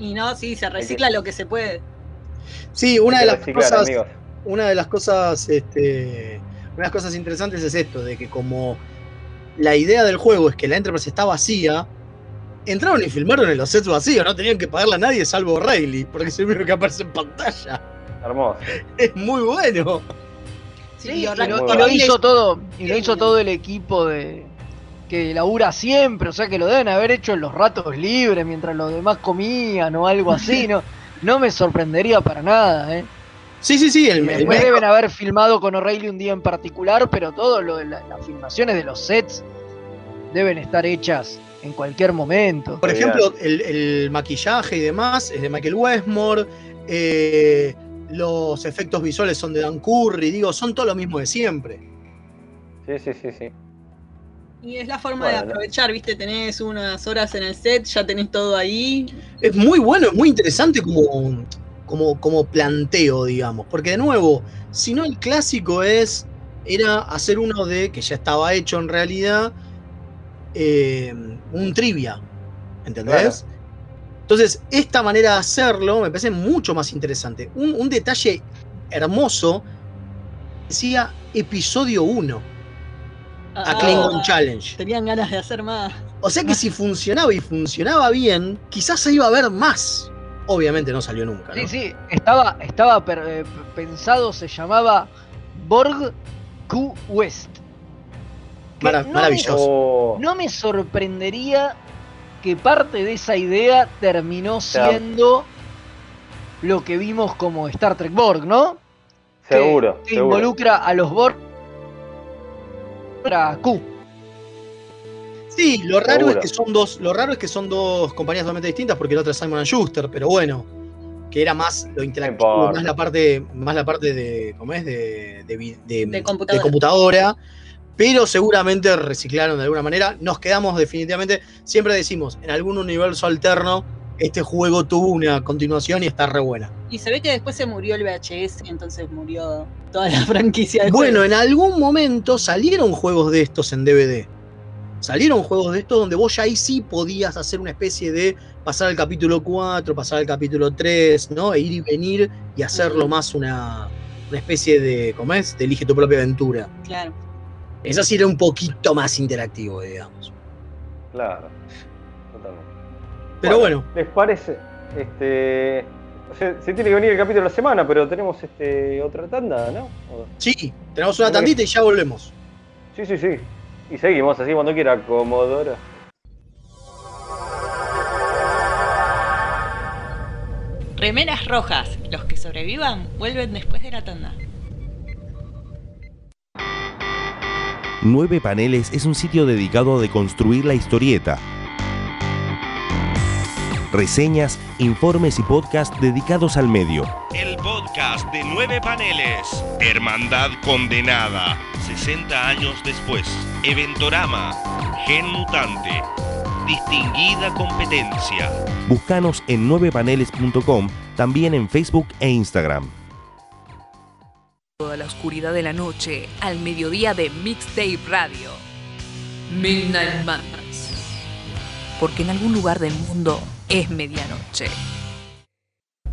D: Y no, sí, se recicla lo que se puede.
B: Sí, una de las
A: reciclar,
B: cosas,
A: amigos.
B: una de las cosas, este, una de las cosas interesantes es esto, de que como la idea del juego es que la Enterprise está vacía, entraron y filmaron en los sets vacíos, no tenían que pagarle a nadie salvo Rayleigh, porque es el único que aparece en pantalla.
A: Hermoso. <laughs>
B: Es muy bueno.
C: Sí,
D: y
C: y
D: ahora-
C: lo, y lo hizo todo, y lo hizo todo el equipo de que labura siempre, o sea que lo deben haber hecho en los ratos libres mientras los demás comían o algo así, no, no me sorprendería para nada, eh.
B: Sí, sí, sí, el, el
C: deben haber filmado con O'Reilly un día en particular, pero todo lo de la- las filmaciones de los sets deben estar hechas en cualquier momento.
B: Por ejemplo, el, el maquillaje y demás es de Michael Westmore. eh, los efectos visuales son de Dan Curry. Digo, son todo lo mismo de siempre.
A: Sí, sí, sí, sí.
D: Y es la forma
A: Bueno.
D: de aprovechar, ¿viste? Tenés unas horas en el set, ya tenés todo ahí.
B: Es muy bueno, es muy interesante como, como, como planteo, digamos. Porque de nuevo, si no el clásico es. Era hacer uno de. que ya estaba hecho en realidad. eh, un trivia. ¿Entendés? Entonces, esta manera de hacerlo me parece mucho más interesante. Un, un detalle hermoso decía episodio 1 a
D: Ah,
B: Klingon Challenge.
D: Tenían ganas de hacer más.
B: O sea que si funcionaba y funcionaba bien, quizás se iba a ver más. Obviamente no salió nunca, ¿no?
C: Sí, sí, estaba, estaba per- eh, pensado, se llamaba Borg Q West. No me-
B: maravilloso.
A: Oh,
C: No me sorprendería que parte de esa idea terminó siendo lo que vimos como Star Trek Borg, ¿no? Que-
A: seguro,
C: Que
A: seguro.
C: involucra a los Borg para Q.
B: Sí, lo raro
A: Seguro.
B: es que son dos, lo raro es que son dos compañías totalmente distintas porque la otra es Simon Schuster, pero bueno, que era más lo interactivo, más la parte, más la parte de, ¿cómo es? De, de, vi- de-
D: De computadora.
B: de computadora, pero seguramente reciclaron de alguna manera. Nos quedamos definitivamente, siempre decimos, en algún universo alterno, este juego tuvo una continuación y está re buena.
D: Y se ve que después se murió el VHS, entonces murió toda la <laughs> franquicia de
B: Bueno,
D: juegos.
B: en algún momento salieron juegos de estos en DVD. Salieron juegos de estos donde vos ya ahí sí podías hacer una especie de pasar al capítulo 4, pasar al capítulo 3, ¿no? E ir y venir y hacerlo más una, una especie de, ¿cómo es? De elige tu propia aventura.
D: Claro.
B: Esa sí era un poquito más interactivo, digamos.
A: Claro, totalmente.
B: Pero bueno,
A: ¿Les parece? Este. o sea, se tiene que venir el capítulo de la semana, pero tenemos este otra tanda, ¿no? O-
B: sí, tenemos una tandita y ya volvemos.
A: Sí, sí, sí. Y seguimos así cuando quiera, Comodoro.
N: Remeras rojas. Los que sobrevivan vuelven después de la tanda.
P: Nueve Paneles es un sitio dedicado a deconstruir la historieta. Reseñas, informes y podcasts dedicados al medio.
Q: El podcast de nueve paneles. Hermandad condenada. 60 años después. Eventorama. Gen mutante. Distinguida competencia.
P: Búscanos en 9paneles.com, también en Facebook e Instagram.
R: Toda la oscuridad de la noche al mediodía de Mixtape Radio. Midnight Madness. Porque en algún lugar del mundo es medianoche.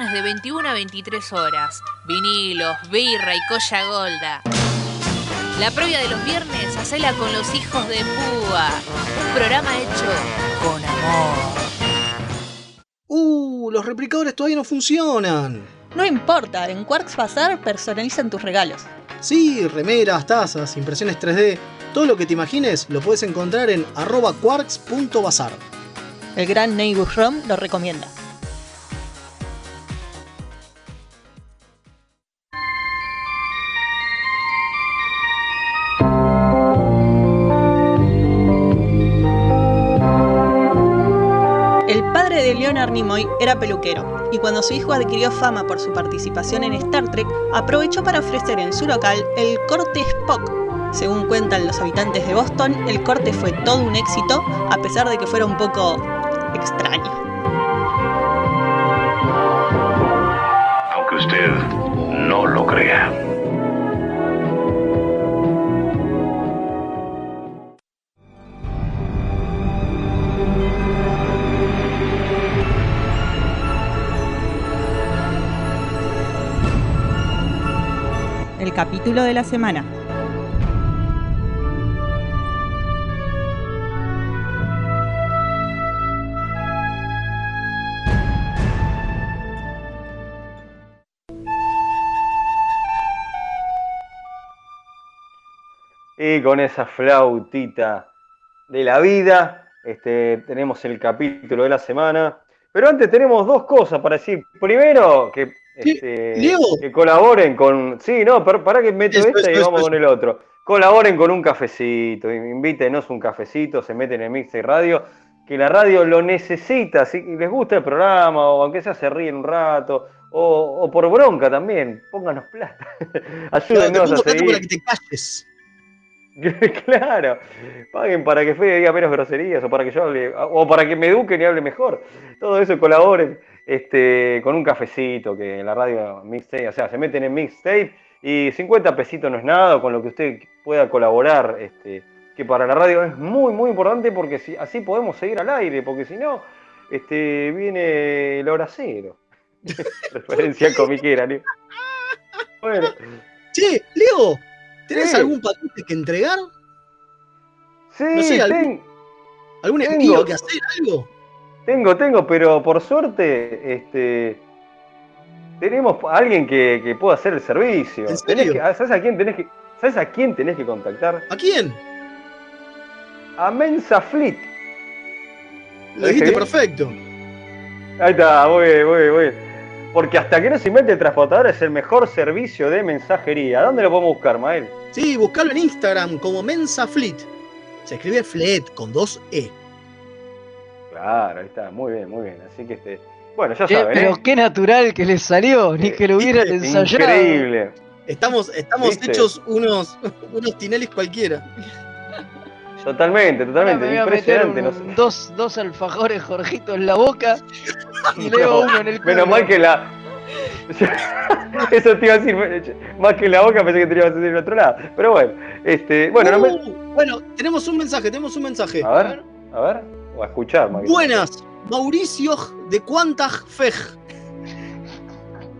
S: Viernes de 21 a 23 horas. Vinilos, birra y colla golda. La previa de los viernes, hacela con los hijos de Púa. Un programa hecho con amor.
B: Uh, los replicadores todavía no funcionan.
N: No importa, en Quarks Bazar personalizan tus regalos.
B: Sí, remeras, tazas, impresiones 3D, todo lo que te imagines lo puedes encontrar en arroba quarks.bazar.
N: El gran Neighbor Rom lo recomienda. Era peluquero, y cuando su hijo adquirió fama por su participación en Star Trek, aprovechó para ofrecer en su local el corte Spock, Según cuentan los habitantes de Boston, el corte fue todo un éxito, a pesar de que fuera un poco extraño.
T: Aunque usted no lo crea.
O: Capítulo de la semana.
A: Y con esa flautita de la vida, este, tenemos el capítulo de la semana. Pero antes tenemos dos cosas para decir. Primero, que, este,
B: Diego.
A: que colaboren con. Sí, no, para que meto esta y vamos con el otro. Colaboren con un cafecito, invítenos un cafecito, se meten en Mixtape Radio, que la radio lo necesita, si les gusta el programa, o aunque sea se ríen un rato, o, o por bronca también, pónganos plata. <laughs>
B: Pongo
A: a seguir.
B: para que te calles. <laughs>
A: claro, paguen para que Fede diga menos groserías o para que yo hable, o para que me eduquen y hable mejor. Todo eso colaboren este, con un cafecito que en la radio mixtape, o sea, se meten en mixtape y 50 pesitos no es nada, con lo que usted pueda colaborar, este, que para la radio es muy, muy importante porque si, así podemos seguir al aire, porque si no, este, viene la hora cero. <laughs> Referencia <laughs> comiquera, ¿no? Bueno.
B: Che, Leo, ¿tenés
A: Sí.
B: algún paquete que entregar?
A: Sí,
B: No sé, algún-
A: ten-
B: ¿Algún
A: tengo.
B: envío que hacer? ¿Algo?
A: Tengo, tengo, pero por suerte, este, tenemos a alguien que, que pueda hacer el servicio.
B: ¿En
A: Tenés
B: serio?
A: que- ¿sabes, a quién tenés que, ¿Sabes a quién tenés que contactar?
B: ¿A quién?
A: A Mensa Fleet.
B: Lo dijiste perfecto.
A: Ahí está, muy bien, muy bien, muy bien. Porque hasta que no se invente el transportador es el mejor servicio de mensajería. ¿Dónde lo podemos buscar, Mael?
B: Sí, buscalo en Instagram como Mensa Fleet. Se escribe Fleet con dos E.
A: Claro, ahí está, muy bien, muy bien. Así que este. Bueno, ya
C: Che,
A: saben,
C: pero
A: ¿eh?
C: qué natural que les salió, ni que lo hubieran ensayado.
A: Increíble.
B: Estamos, estamos
A: ¿Viste?
B: hechos unos, <laughs> unos tinelis cualquiera.
A: Totalmente, totalmente.
C: me voy a meter
A: Impresionante.
C: un-
A: no sé.
C: dos, dos alfajores Jorgito en la boca y <laughs> Leo uno en el culo.
A: Menos mal que la. <laughs> Eso te iba a decir, más que la boca pensé que te ibas a decir en otro lado. Pero bueno, este, bueno, no me-
B: Uh, bueno, tenemos un mensaje, tenemos un mensaje.
A: a ver, a ver, o a escuchar, más
B: Buenas, Mauricio de Quantag Fej.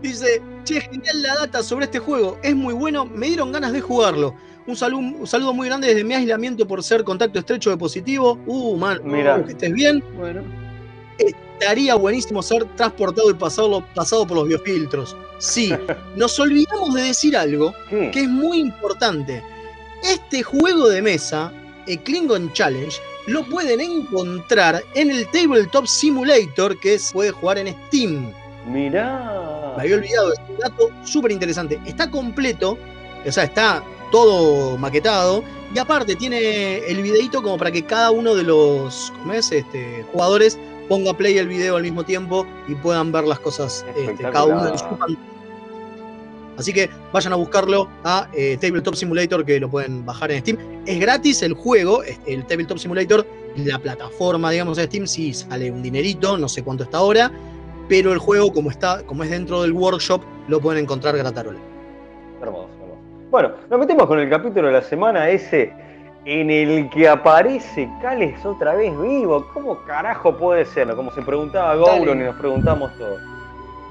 B: Dice, che, genial la data sobre este juego, es muy bueno, me dieron ganas de jugarlo. Un saludo, un saludo muy grande desde mi aislamiento por ser contacto estrecho de positivo. Uh, man,
A: Mira.
B: uh, que estés bien.
C: Bueno,
B: Estaría buenísimo ser transportado y pasado, pasado por los biofiltros. Sí, <laughs> nos olvidamos de decir algo
A: ¿Qué?
B: que es muy importante. Este juego de mesa, el Klingon Challenge, lo pueden encontrar en el Tabletop Simulator que se puede jugar en Steam.
A: Mirá.
B: Me había olvidado de este dato súper interesante. Está completo, o sea, está todo maquetado. Y aparte tiene el videito como para que cada uno de los ¿cómo es? Este, jugadores ponga play el video al mismo tiempo y puedan ver las cosas este, cada uno en su pantalla. Así que vayan a buscarlo a eh, Tabletop Simulator que lo pueden bajar en Steam. Es gratis el juego, el Tabletop Simulator, la plataforma, digamos, de Steam, sí sale un dinerito, no sé cuánto está ahora, pero el juego, como está, como es dentro del workshop, lo pueden encontrar gratarola.
A: Hermoso, hermoso. Bueno, nos metemos con el capítulo de la semana ese en el que aparece Cales otra vez vivo. ¿Cómo carajo puede ser? Como se preguntaba Gouron y nos preguntamos todos.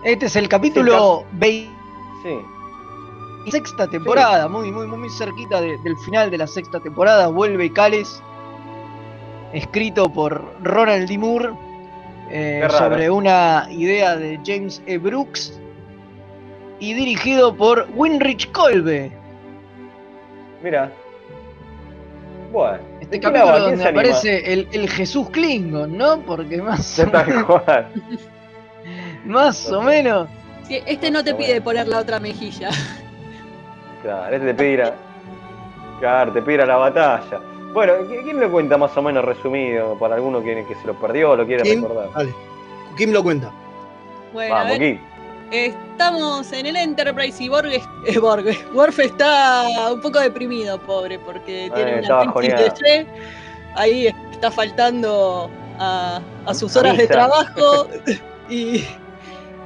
C: este es el capítulo 20
A: Sí.
C: sexta temporada, muy, muy, muy cerquita de- del final de la sexta temporada. Vuelve Cales, escrito por Ronald D. Moore, eh, sobre una idea de James E. Brooks y dirigido por Winrich Kolbe.
A: Mira. Bueno.
C: Este
A: ¿de qué
C: capítulo donde
A: se
C: aparece el, el Jesús Klingon, ¿no? Porque más, <laughs> o menos- <laughs> más o menos.
N: Sí, este no te pide poner la otra mejilla. <laughs>
A: Claro, este te pide ir a, claro, te pide ir a la batalla. Bueno, ¿qui- ¿quién lo cuenta más o menos resumido? Para alguno que, que se lo perdió o lo quiere
B: Kim,
A: recordar.
B: dale. Kim lo cuenta.
N: Bueno, a
A: Vamos,
N: ver,
A: Kim.
D: Estamos en el Enterprise y Borg, es- eh, Borg, Worf está un poco deprimido, pobre, porque tiene
A: Eh,
D: una crisis
A: joneado.
D: de estrés. Ahí está faltando a, a sus horas de trabajo <laughs> y,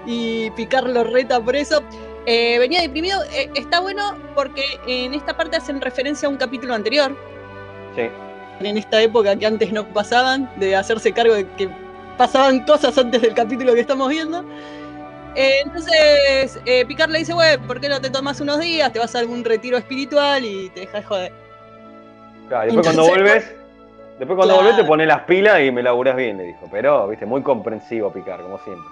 D: y Picard lo reta por eso. Eh, venía deprimido. Eh, está bueno porque en esta parte hacen referencia a un capítulo anterior,
A: Sí.
D: en esta época que antes no pasaban, de hacerse cargo de que pasaban cosas antes del capítulo que estamos viendo. Eh, entonces, Picard le dice, güey, ¿por qué no te tomas unos días? Te vas a algún retiro espiritual y te dejas de joder.
A: Claro, después cuando volvés, después cuando
D: Claro.
A: volvés te pones las pilas y me laburás bien, le dijo. Pero, viste, muy comprensivo Picar, como siempre.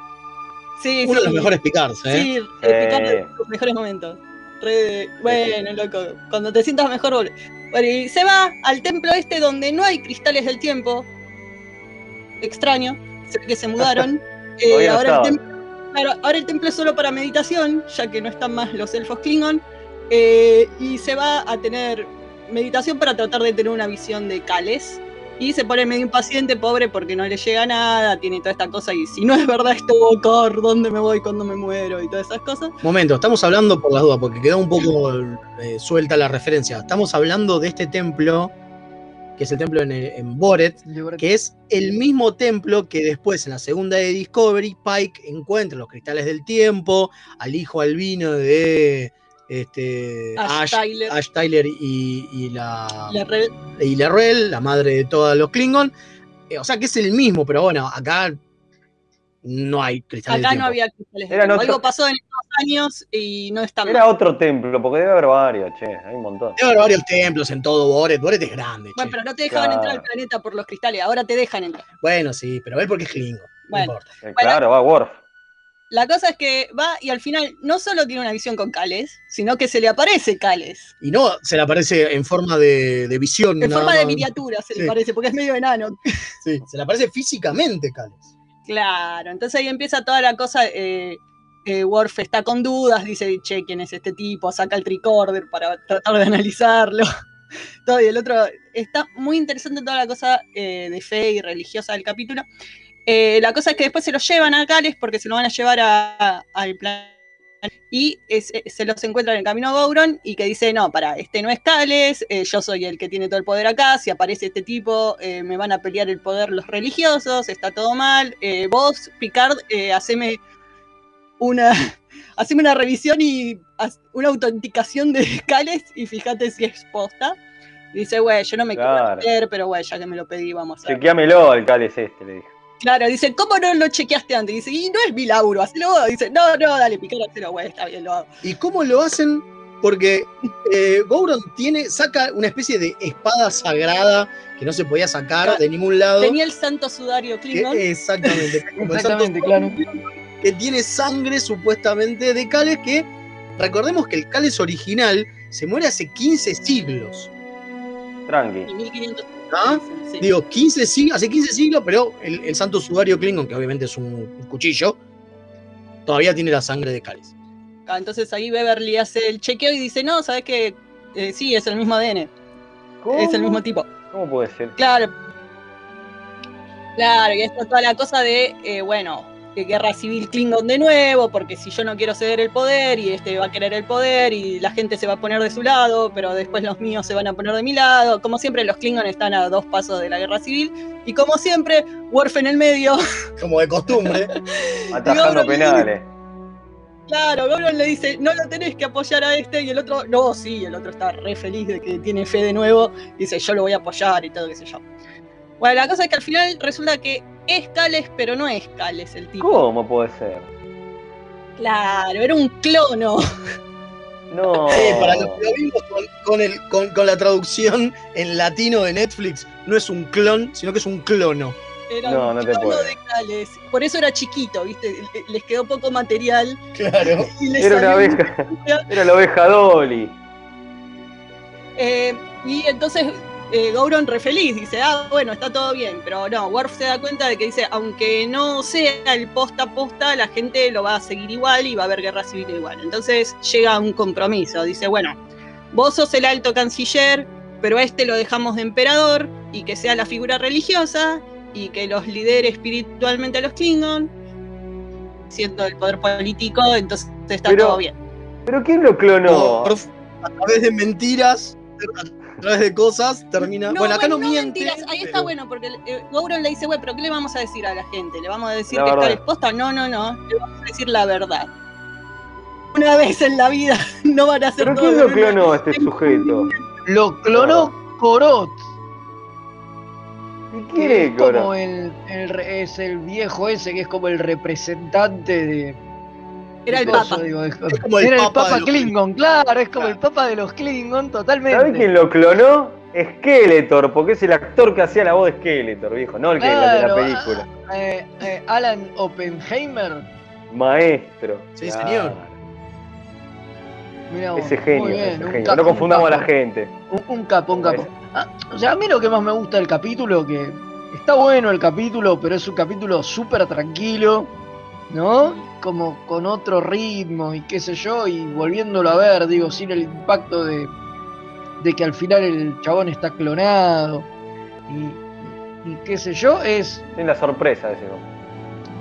D: Sí,
B: Uno de los mejores picards, ¿eh?
D: Sí, eh, Picard en sus mejores momentos. Re de- bueno, loco, cuando te sientas mejor. Bueno, y se va al templo este donde no hay cristales del tiempo. Extraño, se ve que se mudaron. <laughs> Eh,
A: Todavía no
D: ahora, el
A: estaban.
D: templo, claro, ahora el templo es solo para meditación, ya que no están más los elfos Klingon. eh, y se va a tener meditación para tratar de tener una visión de Cales. Y se pone medio impaciente, pobre, porque no le llega nada, tiene toda esta cosa. Y si no es verdad esto, Bocor, ¿dónde me voy cuando me muero? Y todas esas cosas.
B: Momento, estamos hablando por las dudas, porque quedó un poco eh, suelta la referencia. Estamos hablando de este templo, que es el templo en, en Boret, que es el mismo templo que después en la segunda de Discovery, Pike encuentra los cristales del tiempo, al hijo albino de este,
D: Ash Tyler.
B: Ash Tyler y, y la,
D: La
B: y Lerrell, la madre de todos los Klingon. Eh, o sea que es el mismo, pero bueno, acá no hay cristales
D: Acá no había cristales.
A: otro-
D: Algo pasó en estos años y no está
A: Era otro templo, porque debe haber varios, che, hay un montón.
B: Debe haber varios templos en todo Boret. Boret es grande. che.
D: Bueno, pero no te dejaban
A: Claro.
D: entrar al planeta por los cristales, ahora te dejan entrar.
B: Bueno, sí, pero ver porque es Klingon. No
D: Bueno,
B: importa.
A: Eh, claro, va Worf.
D: La cosa es que va y al final no solo tiene una visión con Cales, sino que se le aparece Cales.
B: Y no se le aparece en forma de, de visión.
D: En
B: nada
D: forma de miniatura se
B: Sí.
D: le parece, porque es medio enano.
B: Sí, se le aparece físicamente, Cales.
D: Claro, entonces ahí empieza toda la cosa. Eh, eh, Worf está con dudas, dice, che, ¿quién es este tipo? Saca el tricorder para tratar de analizarlo. <laughs> Todo, y el otro. Está muy interesante toda la cosa eh, de fe y religiosa del capítulo. Eh, la cosa es que después se los llevan a Cales porque se lo van a llevar a- al plan. Y es- eh, se los encuentran en el camino a Gouron y que dice, no, para, este no es Cales, eh, yo soy el que tiene todo el poder acá, si aparece este tipo eh, me van a pelear el poder los religiosos, está todo mal, eh, vos, Picard, haceme una, <laughs> haceme una revisión y haz- una autenticación de <laughs> Cales y fíjate si es posta. Y dice, güey, yo no me quiero meter, pero güey, ya que me lo pedí, vamos a.
A: Chequeamelo al Cales este, le dijo.
D: Claro, dice, ¿cómo no lo chequeaste antes? Dice, y no es mi laburo, hacelo vos. Dice, no, no, dale, Picard, hacelo, güey, está bien, lo hago.
B: ¿Y cómo lo hacen? Porque eh, Gouron tiene, saca una especie de espada sagrada que no se podía sacar de ningún lado.
D: Tenía el santo sudario
B: que-
D: Klingon.
B: exactamente. <laughs> como el
D: Exactamente,
B: santo
D: claro.
B: Que tiene sangre supuestamente de Cales que, recordemos que el Cales original se muere hace 15 siglos.
A: Tranqui.
D: Y 1500
B: ¿Ah?
D: sí.
B: Digo, 15 siglos, hace 15 siglos, pero el, el santo sudario Klingon, que obviamente es un, un cuchillo, todavía tiene la sangre de Cales.
D: Ah, Entonces ahí Beverly hace el chequeo y dice, no, sabes que sí, es el mismo ADN. Es el mismo tipo.
A: ¿Cómo puede ser?
D: Claro. Claro, y esto toda la cosa de, eh, bueno, de guerra civil Klingon de nuevo, porque si yo no quiero ceder el poder y este va a querer el poder y la gente se va a poner de su lado, pero después los míos se van a poner de mi lado. Como siempre, los Klingon están a dos pasos de la guerra civil y como siempre, Worf en el medio. <laughs>
B: Como de costumbre.
A: Atajando penales.
D: Claro, Gouron le dice, no lo tenés que apoyar a este, y el otro, no, sí, el otro está re feliz de que tiene fe de nuevo, dice, yo lo voy a apoyar y todo, qué sé yo. Bueno, la cosa es que al final resulta que es Cales, pero no es Cales el tipo.
A: ¿Cómo puede ser?
D: Claro, era un clono.
A: No. <laughs>
B: Eh, para los que lo vimos con, con el- con- con la traducción en latino de Netflix, no es un clon, sino que es un clono.
D: Era
A: No,
D: un
A: no te
D: clono
A: puedo.
D: de Cales. Por eso era chiquito, ¿viste? Le- Les quedó poco material.
B: Claro. <laughs>
A: Era una oveja. Era la oveja Dolly.
D: Eh, y entonces eh, Gouron re feliz, dice, ah, bueno, está todo bien, pero no, Worf se da cuenta de que dice, aunque no sea el posta a posta, la gente lo va a seguir igual y va a haber guerra civil igual. Entonces llega a un compromiso, dice, bueno, vos sos el alto canciller, pero a este lo dejamos de emperador y que sea la figura religiosa y que los lidere espiritualmente a los Klingon. siendo el poder político, entonces está
A: Pero-
D: todo bien.
A: ¿Pero quién lo clonó?
B: A través de mentiras, a través de cosas, termina.
D: No,
B: bueno, acá no, miente.
D: mentiras. Ahí está bueno, porque eh, Gouron le dice, güey, pero ¿qué le vamos a decir a la gente? ¿Le vamos a decir
A: La
D: que
A: verdad.
D: está dispuesta? No, no, no. Le vamos a decir la verdad. Una vez en la vida <laughs> no van a hacer
A: ¿Pero quién lo
D: de una-
A: clonó a este sujeto?
C: Lo clonó Corot.
A: ¿Y quién
C: es
A: es
C: como el, es el viejo ese que es como el representante de.
D: Era el Papa.
C: digo, es-
B: Es como el
C: era el
B: Papa
C: Klingon, claro, es como el Papa de los Klingon totalmente.
A: ¿Sabés quién lo clonó? Skeletor, porque es el actor que hacía la voz de Skeletor, viejo, no el que la de la
C: Claro,
A: película.
C: Eh, eh, Alan Oppenheimer.
A: Maestro.
B: Sí,
A: Claro.
B: señor.
C: Mirá vos,
A: Ese genio,
C: bien,
A: ese genio.
C: capo,
A: No
C: un
A: confundamos a la gente.
C: Un, un capo, un capo. Ah, o sea, a mí lo que más me gusta del capítulo, que está bueno el capítulo, pero es un capítulo súper tranquilo, ¿no? Como con otro ritmo y qué sé yo, y volviéndolo a ver, digo, sin el impacto de, de que al final el chabón está clonado y, y qué sé yo, es
A: Sin la sorpresa, decimos.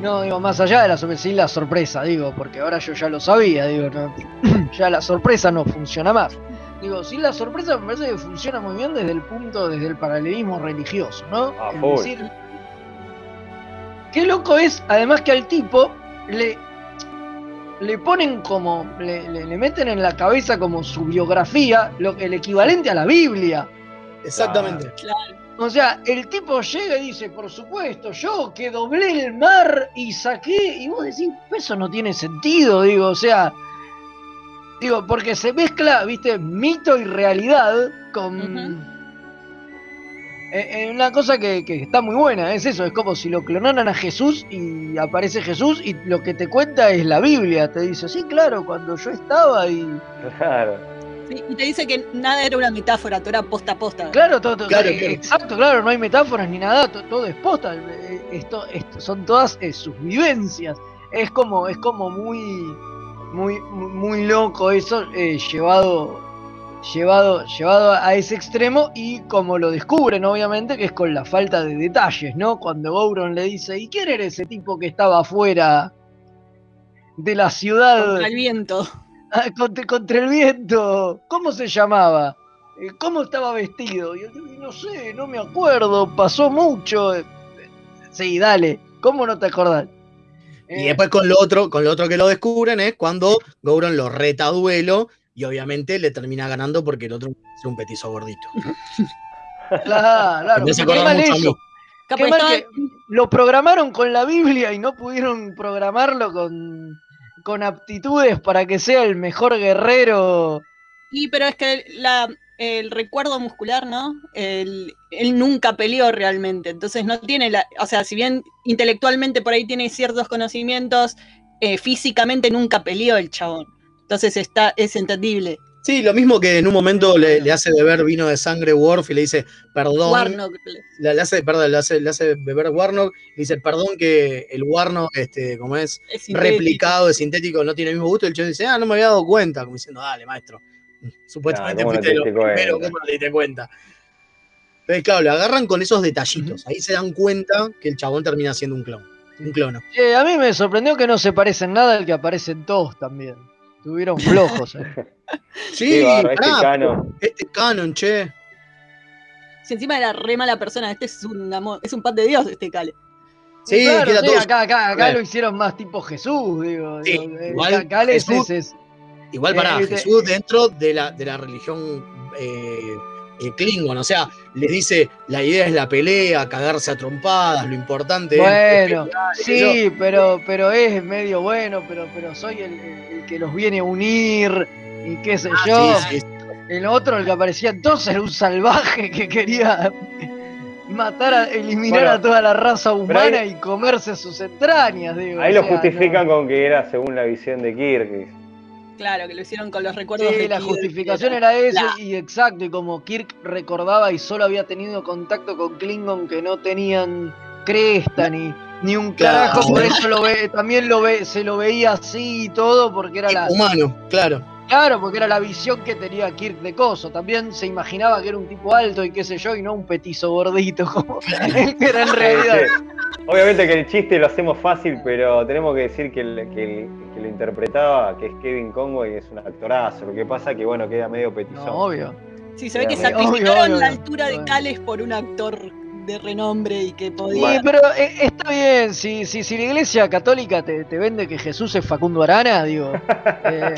C: no, digo, más allá de la sorpresa, sí la sorpresa, digo, porque ahora yo ya lo sabía, digo, no, <clears throat> ya la sorpresa no funciona más. Digo, sí la sorpresa me parece que funciona muy bien desde el punto, desde el paralelismo religioso, ¿no?
A: A
C: Es decir, qué loco es, además que al tipo le, le ponen como, le, le- le meten en la cabeza como su biografía, lo, el equivalente a la Biblia.
B: Exactamente.
C: O sea, el tipo llega y dice, por supuesto, yo que doblé el mar y saqué, y vos decís, eso no tiene sentido, digo, o sea, digo, porque se mezcla, viste, mito y realidad con... Eh, eh, una cosa que, que está muy buena, es eso, es como si lo clonaran a Jesús y aparece Jesús y lo que te cuenta es la Biblia, te dice, sí, claro, cuando yo estaba y...
A: Claro.
D: Sí, y te dice que nada era una metáfora, todo era posta a posta.
C: Claro, todo, todo-
B: Claro,
C: eh,
B: claro.
C: exacto, claro, no hay metáforas ni nada, to- todo, es posta. eh, Esto, esto son todas eh, sus vivencias. Es como, es como muy, muy, muy loco eso eh, llevado, llevado, llevado a ese extremo y como lo descubren, obviamente, que es con la falta de detalles, ¿no? Cuando Gouron le dice, ¿y quién era ese tipo que estaba afuera de la ciudad?
D: Contra el viento. <laughs>
C: Ah, contra, contra el viento. ¿Cómo se llamaba? Eh, ¿Cómo estaba vestido? Y yo digo, no sé, no me acuerdo, pasó mucho. Sí, dale, ¿cómo no te acordás?
B: Y después con lo otro, con lo otro que lo descubren es cuando Gouron lo reta a duelo y obviamente le termina ganando porque el otro es un petizo gordito. <laughs>
C: Claro, claro.
B: Me hace
C: qué
B: acordar
C: mal
B: mucho a
C: eso.
B: mí.
C: Qué mal que lo programaron con la Biblia y no pudieron programarlo con, con aptitudes para que sea el mejor guerrero.
D: Y pero es que la, el recuerdo muscular, ¿no? El- él nunca peleó realmente, entonces no tiene la, o sea, si bien intelectualmente por ahí tiene ciertos conocimientos, eh, físicamente nunca peleó el chabón. Entonces está, es entendible.
B: Sí, lo mismo que en un momento le, le hace beber vino de sangre Worf y le dice, perdón.
D: Warnock.
B: Le, le hace, perdón, le hace, le hace beber Warnock, le dice, perdón que el Warnock, este, como es, replicado, es sintético, no tiene el mismo gusto. Y el chico dice, ah, no me había dado cuenta, como diciendo, dale, maestro. Supuestamente
A: Ah, ¿cómo no
B: fuiste
A: te
B: lo primero,
A: cuenta?
B: ¿cómo no te diste cuenta? Entonces, claro, le agarran con esos detallitos. Ahí se dan cuenta que el chabón termina siendo un clon. Un clono.
C: A mí me sorprendió que no se parecen nada al que aparecen todos también. Tuvieron flojos. eh. <laughs>
B: Sí,
A: este canon.
B: Este canon, che.
D: Si encima era re mala persona, este es un amor, es un pan de Dios este Cale.
B: Sí,
C: Claro,
B: que era
C: sí,
B: todo-
C: acá, acá, acá
B: Claro.
C: lo hicieron más tipo Jesús, digo.
B: Sí,
C: digo, eh,
B: igual
C: acá es-
B: Jesús-
C: es- es-
B: Igual para
C: Eh,
B: Jesús dentro de la, de la religión eh, eh, Klingon, o sea, les dice, la idea es la pelea, cagarse a trompadas, lo importante es
C: Bueno,
B: yo.
C: sí, pero, pero es medio bueno, pero, pero soy el, que los viene a unir y qué sé yo.
B: Ah, sí, sí,
C: El otro, el que aparecía entonces, era un salvaje que quería <laughs> matar, a, eliminar
A: Bueno,
C: a toda la raza humana
A: ahí-
C: y comerse sus entrañas, digo.
A: Ahí
C: o
A: lo
C: sea,
A: justifican con que era según la visión de Kirk.
D: Claro, que lo hicieron con los recuerdos
C: Sí,
D: de
C: la
D: Kirk,
C: justificación era esa
D: la-
C: y exacto, y como Kirk recordaba y solo había tenido contacto con Klingon que no tenían cresta ni, ni un
B: Claro.
C: carajo, por eso lo ve, también lo ve, se lo veía así y todo, porque era la.
B: Humano, claro.
C: Claro, porque era la visión que tenía Kirk de Coso. También se imaginaba que era un tipo alto y qué sé yo, y no un petizo gordito como él <laughs> que era en realidad.
A: Obviamente que el chiste lo hacemos fácil, pero tenemos que decir que el, que el- que lo interpretaba, que es Kevin Conway, es un actorazo. Lo que pasa que, bueno, queda medio petizón.
C: No, obvio.
D: Sí, se ve que sacrificaron
C: obvio,
D: la
C: obvio.
D: altura de Cales por un actor de renombre y que
C: Sí,
D: podía.
C: pero eh, está bien, si, si, si la iglesia católica te, te vende que Jesús es Facundo Arana, digo, <laughs> eh,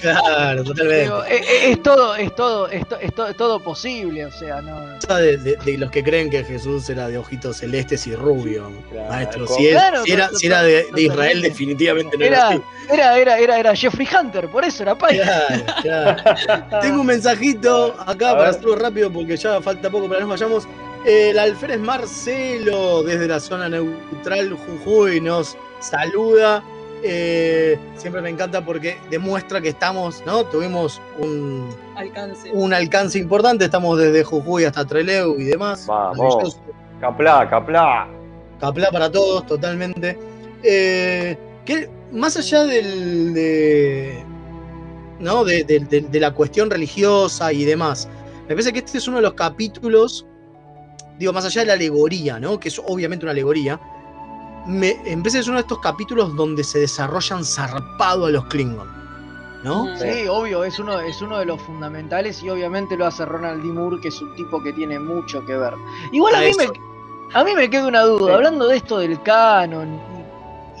B: Claro, totalmente.
C: digo, eh, eh, es, todo, es todo, es, to- es to- es todo posible, o sea, no.
B: De, de- de los que creen que Jesús era de ojitos celestes y rubio. Maestro, si,
C: Claro,
B: si era, si era de, de Israel, definitivamente no era,
C: Era,
B: así.
C: era, era, era, era Jeffrey Hunter, por eso era Pai.
B: Claro, claro. <laughs> Tengo un mensajito acá
A: A
B: para
A: ver.
B: hacerlo rápido porque ya falta poco para que nos vayamos. El alférez Marcelo desde la zona neutral Jujuy nos saluda. Eh, siempre me encanta porque demuestra que estamos, ¿no? Tuvimos un,
D: alcance.
B: un alcance importante, estamos desde Jujuy hasta Trelew y demás.
A: Vamos. Caplá, caplá.
B: Caplá para todos, totalmente. Eh, que más allá del, de, ¿no? De, de- de- de la cuestión religiosa y demás, me parece que este es uno de los capítulos, digo, más allá de la alegoría, ¿no? Que es obviamente una alegoría, me, que es uno de estos capítulos donde se desarrollan zarpado a los Klingon, ¿no?
C: Sí, obvio, es uno, es uno de los fundamentales y obviamente lo hace Ronald D. Moore, que es un tipo que tiene mucho que ver. Igual a
B: A
C: mí,
B: eso.
C: me, a mí me queda una duda,
A: Sí.
C: hablando de esto del canon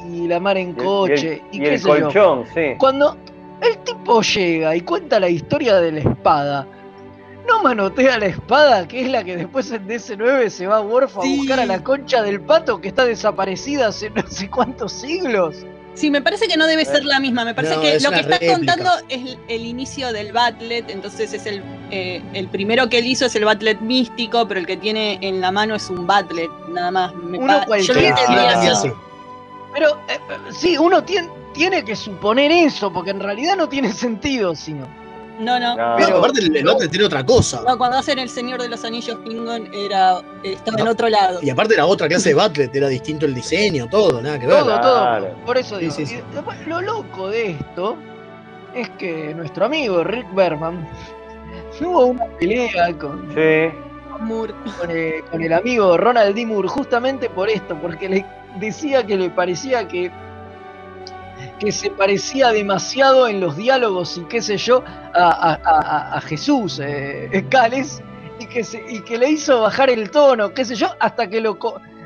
C: y, y la mar en
A: Y el-
C: coche y,
A: y el, y
C: qué
A: el
C: sé yo.
A: colchón, sí.
C: Cuando el tipo llega y cuenta la historia de la espada, no manotea la espada, que es la que después en DC9 se va a Worf a
D: Sí.
C: buscar a la concha del pato que está desaparecida hace no sé cuántos siglos.
D: Sí, me parece que no debe ser la misma. Me parece
B: No,
D: que
B: es
D: lo que estás
B: réplica.
D: contando es el, el inicio del Batlet. Entonces es el, eh, el primero que él hizo es el Batlet místico, pero el que tiene en la mano es un Batlet, nada más. Me
C: Uno cualquiera.
A: Ah,
B: Sí.
C: Pero eh, eh, sí, uno tiene, tiene que suponer eso, porque en realidad no tiene sentido, sino.
D: No, no.
A: No.
B: Pero aparte el, el otro tiene otra cosa.
D: No, cuando hacen el Señor de los Anillos Klingon era estaba en otro lado.
B: Y aparte era otra clase de Batlet, era distinto el diseño, todo, nada que ver.
C: Todo,
A: Claro.
C: todo. Por eso
B: Sí,
C: digo.
B: sí, sí.
C: y después, lo loco de esto es que nuestro amigo Rick Berman <laughs> tuvo una pelea con.
D: Moore.
C: con el, con el amigo Ronald D. Moore justamente por esto, porque le decía que le parecía que que se parecía demasiado en los diálogos y qué sé yo a, a- a- a Jesús eh, <laughs> Cales y que se- y que le hizo bajar el tono, qué sé yo, hasta que lo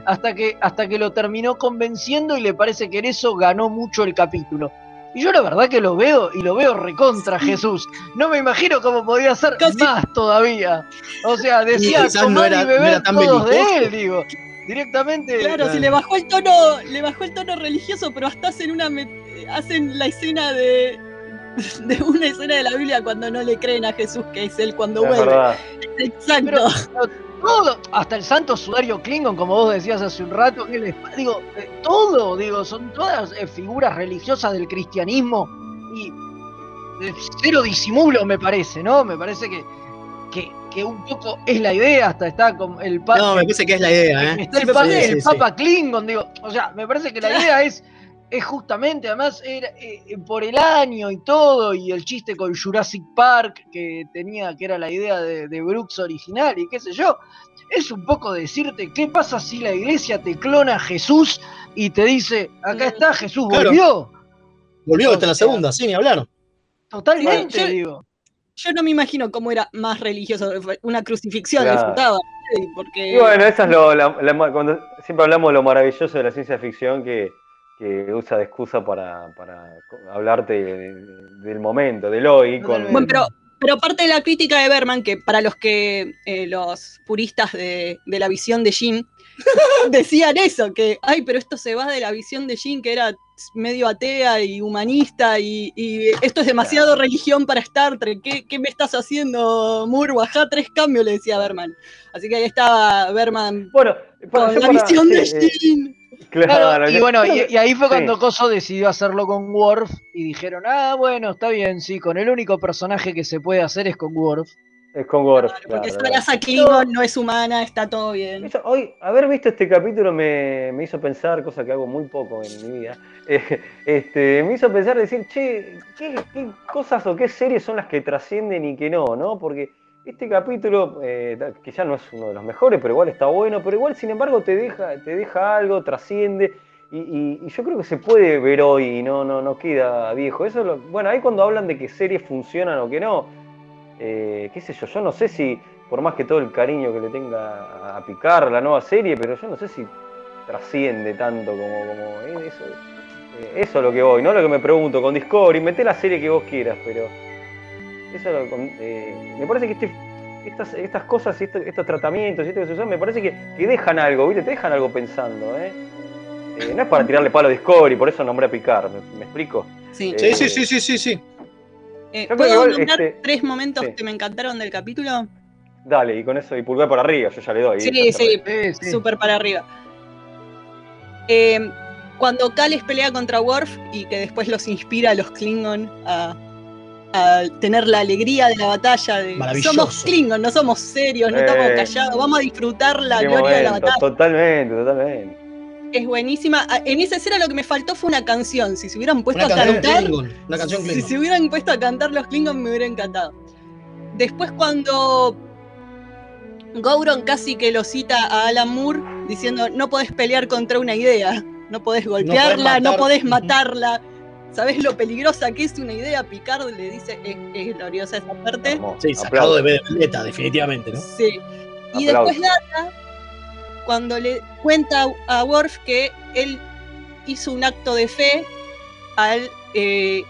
C: hasta que hasta que lo terminó convenciendo y le parece que en eso ganó mucho el capítulo. Y yo la verdad que lo veo y lo veo recontra Jesús. No me imagino cómo podía ser
D: Casi-
C: más todavía. O sea, decía
B: quizás no
C: tomar
B: era-
C: y
B: no
C: beber
B: era tan
C: todos de él, digo. Directamente.
D: Claro,
B: Claro.
D: si le bajó el tono, le bajó el tono religioso, pero hasta hacen una hacen la escena de de una escena de la Biblia cuando no le creen a Jesús que es él cuando
A: Es
D: vuelve.
A: verdad.
D: Exacto.
C: Pero, todo, hasta el santo sudario Klingon, como vos decías hace un rato, que les- digo, eh, todo, digo, son todas eh, figuras religiosas del cristianismo y eh, cero disimulo me parece, ¿no? Me parece que, que, que un poco es la idea, hasta está con el Papa.
B: No, me parece que es la idea, ¿eh?
C: Está el,
D: Sí,
C: pa-
D: sí,
C: el
B: sí.
C: Papa Klingon, digo, o sea, me parece que la <laughs> idea es, es justamente, además, era, eh, eh, por el año y todo, y el chiste con Jurassic Park, que tenía, que era la idea de, de Brooks original, y qué sé yo, es un poco decirte, ¿qué pasa si la iglesia te clona a Jesús y te dice, acá está, Jesús
B: Claro.
C: volvió?
B: Volvió hasta la
C: O sea,
B: segunda, sí, ni hablar.
C: Totalmente,
D: yo-
C: digo.
D: Yo no me imagino cómo era más religioso, una crucifixión,
A: Claro.
D: disfrutaba. Porque
A: Y bueno, eso es lo, la- la- cuando siempre hablamos de lo maravilloso de la ciencia ficción que, que usa de excusa para, para hablarte de- de- del momento, del hoy. Con,
D: Bueno, pero, pero parte de la crítica de Berman, que para los que eh, los puristas de, de la visión de Jean <laughs> decían eso, que, ay, pero esto se va de la visión de Jean, que era medio atea y humanista, y, y esto es demasiado religión para Star Trek, ¿Qué, qué me estás haciendo, Moore? Bajá tres cambios, le decía Berman. Así que ahí estaba Berman
A: bueno, para-
D: con la
A: para-
D: visión de
A: eh,
D: Jean. <laughs>
A: Claro,
C: Claro, y bueno, y, ahí fue
A: sí.
C: cuando Coso decidió hacerlo con Worf y dijeron, ah, bueno, está bien, sí, con el único personaje que se puede hacer es con Worf.
A: Es con Worf.
D: Porque
A: claro,
D: Klingon no es humana, está todo bien.
A: Eso, hoy, haber visto este capítulo me, me hizo pensar, cosa que hago muy poco en mi vida, <laughs> eh, este, me hizo pensar, decir, che, ¿qué, qué cosas o qué series son las que trascienden y que no, ¿no? Porque este capítulo, eh, que ya no es uno de los mejores, pero igual está bueno, pero igual sin embargo te deja, te deja algo, trasciende. Y, yo creo que se puede ver hoy no, no, no queda viejo. Eso es lo- bueno, ahí cuando hablan de que series funcionan o que no, eh, qué sé yo, yo no sé si, por más que todo el cariño que le tenga a picar la nueva serie, pero yo no sé si trasciende tanto como, eh, eso. eso es lo que voy, no lo que me pregunto con Discovery, mete la serie que vos quieras, pero eso lo eh, me parece que este- estas, estas cosas y estos, estos tratamientos y esto que se usan, me parece que, que dejan algo, ¿viste? Te dejan algo pensando, ¿eh? Eh, no es para tirarle palo a Discovery, por eso nombré a Picar, ¿me, me explico?
B: Sí,
A: Eh,
B: sí, sí, sí, sí, sí.
D: Eh,
A: Yo creo
D: ¿Puedo
A: que
D: nombrar
A: este,
D: tres momentos
A: sí.
D: que me encantaron del capítulo?
A: Dale, y con eso, y pulgar para arriba, yo ya le doy.
D: Sí, sí, súper para arriba. Eh, cuando Cales pelea contra Worf y que después los inspira a los Klingon a, a tener la alegría de la batalla de somos Klingon, no somos serios, no
A: Eh.
D: estamos callados, vamos a disfrutar la gloria de la batalla.
A: Totalmente, totalmente.
D: Es buenísima. Ah, En esa escena lo que me faltó fue una canción. Si se hubieran puesto
B: Una
D: a cantar,
B: Klingon. Una canción
D: si
B: Klingon.
D: se hubieran puesto a cantar los Klingon me hubiera encantado. Después cuando Gouron casi que lo cita a Alan Moore diciendo no podés pelear contra una idea, no podés golpearla, no
B: matar".
D: podés matarla. ¿Sabés lo peligrosa que es una idea? Picard le dice, es, es gloriosa esa parte.
B: Sí, sacado de B de Vendetta, definitivamente, ¿no?
D: Sí. Y
B: Aplausos.
D: después Data, cuando le cuenta a Worf que él hizo un acto de fe al eh,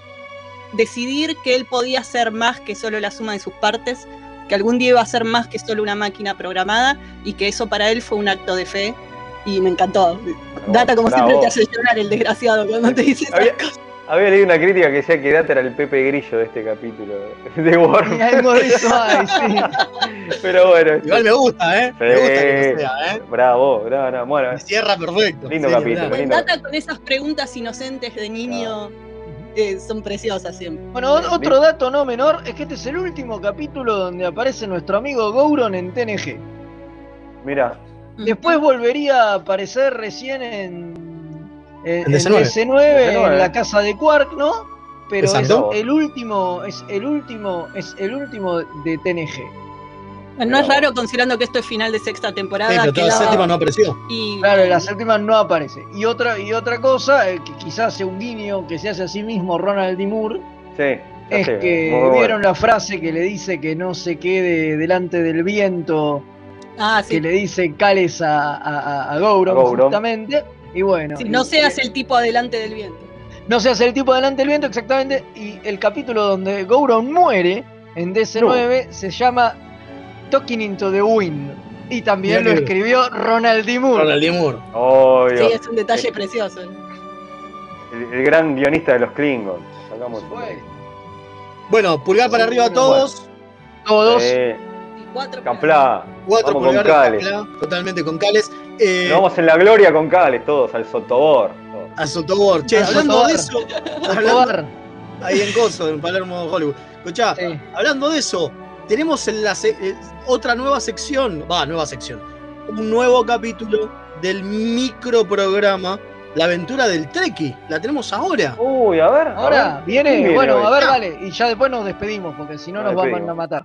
D: decidir que él podía ser más que solo la suma de sus partes, que algún día iba a ser más que solo una máquina programada y que eso para él fue un acto de fe y me encantó. Data como
A: bravo.
D: siempre te hace llorar el desgraciado cuando te dice esas cosas.
A: Había leído una crítica que decía que Data era el Pepe Grillo de este capítulo de.
C: Y algo de eso hay, sí. <laughs>
A: Pero bueno.
B: Igual me gusta, ¿eh? Me gusta que lo sea, ¿eh?
A: Bravo, bravo, bravo. Bueno,
B: Cierra perfecto.
A: lindo
B: Sí,
A: capítulo, lindo.
D: Data con esas preguntas inocentes de niño eh, son preciosas siempre.
C: Bueno, otro dato no menor es que este es el último capítulo donde aparece nuestro amigo Gouron en TNG.
A: Mira,
C: Después volvería a aparecer recién en, en,
B: En DC9.
C: en DC9,
A: DC9.
C: en la casa de Quark, ¿no? Pero es el último, es el último, es el último de TNG.
D: No es raro considerando que esto es final de sexta temporada.
B: Sí, pero
D: que
B: la
D: la-
B: séptima no apareció.
D: Y
C: Claro, la séptima no aparece. Y otra, y otra cosa, eh, que quizás sea un guiño que se hace a sí mismo Ronald D. Moore,
A: sí.
C: es que
A: bueno.
C: vieron la frase que le dice que no se quede delante del viento,
D: Ah, sí.
C: que le dice Cales a, a, a- a Gouron,
A: A Gouron.
C: justamente. Y bueno,
D: Sí, no seas el tipo adelante del viento.
C: no se hace el tipo delante del viento exactamente. Y el capítulo donde Gouron muere en DC9 se llama Talking into the Wind. Y también
B: Mirá
C: lo escribió Ronald D. Moore.
B: Ronald D. Moore.
A: Obvio.
D: Sí, es un detalle precioso.
A: El, el gran guionista de los Klingons. Sacamos
B: Bueno, pulgar para arriba a todos.
C: Todos.
A: Eh,
D: Cuatro
A: Caplá.
B: Cuatro
A: Vamos con
B: pulgares
A: Cales.
B: Capla, totalmente con Cales. Eh,
A: Nos vamos en la gloria con Cales, todos, al Sotobor. todos.
B: a Sotobor. Che,
C: Al
B: hablando
C: Sotobar.
B: de eso, hablando, ahí en Coso, en Palermo, Hollywood. Escuchá,
C: Sí.
B: hablando de eso, tenemos en la se- eh, otra nueva sección, va, nueva sección, un nuevo capítulo del microprograma La aventura del Treki. La tenemos ahora.
A: Uy, a ver. a
C: Ahora
A: ver.
C: viene,
A: ¿Quién viene
C: bueno,
A: hoy?
C: a ver, dale, y ya después nos despedimos, porque si no
A: Nos
C: nos van a matar.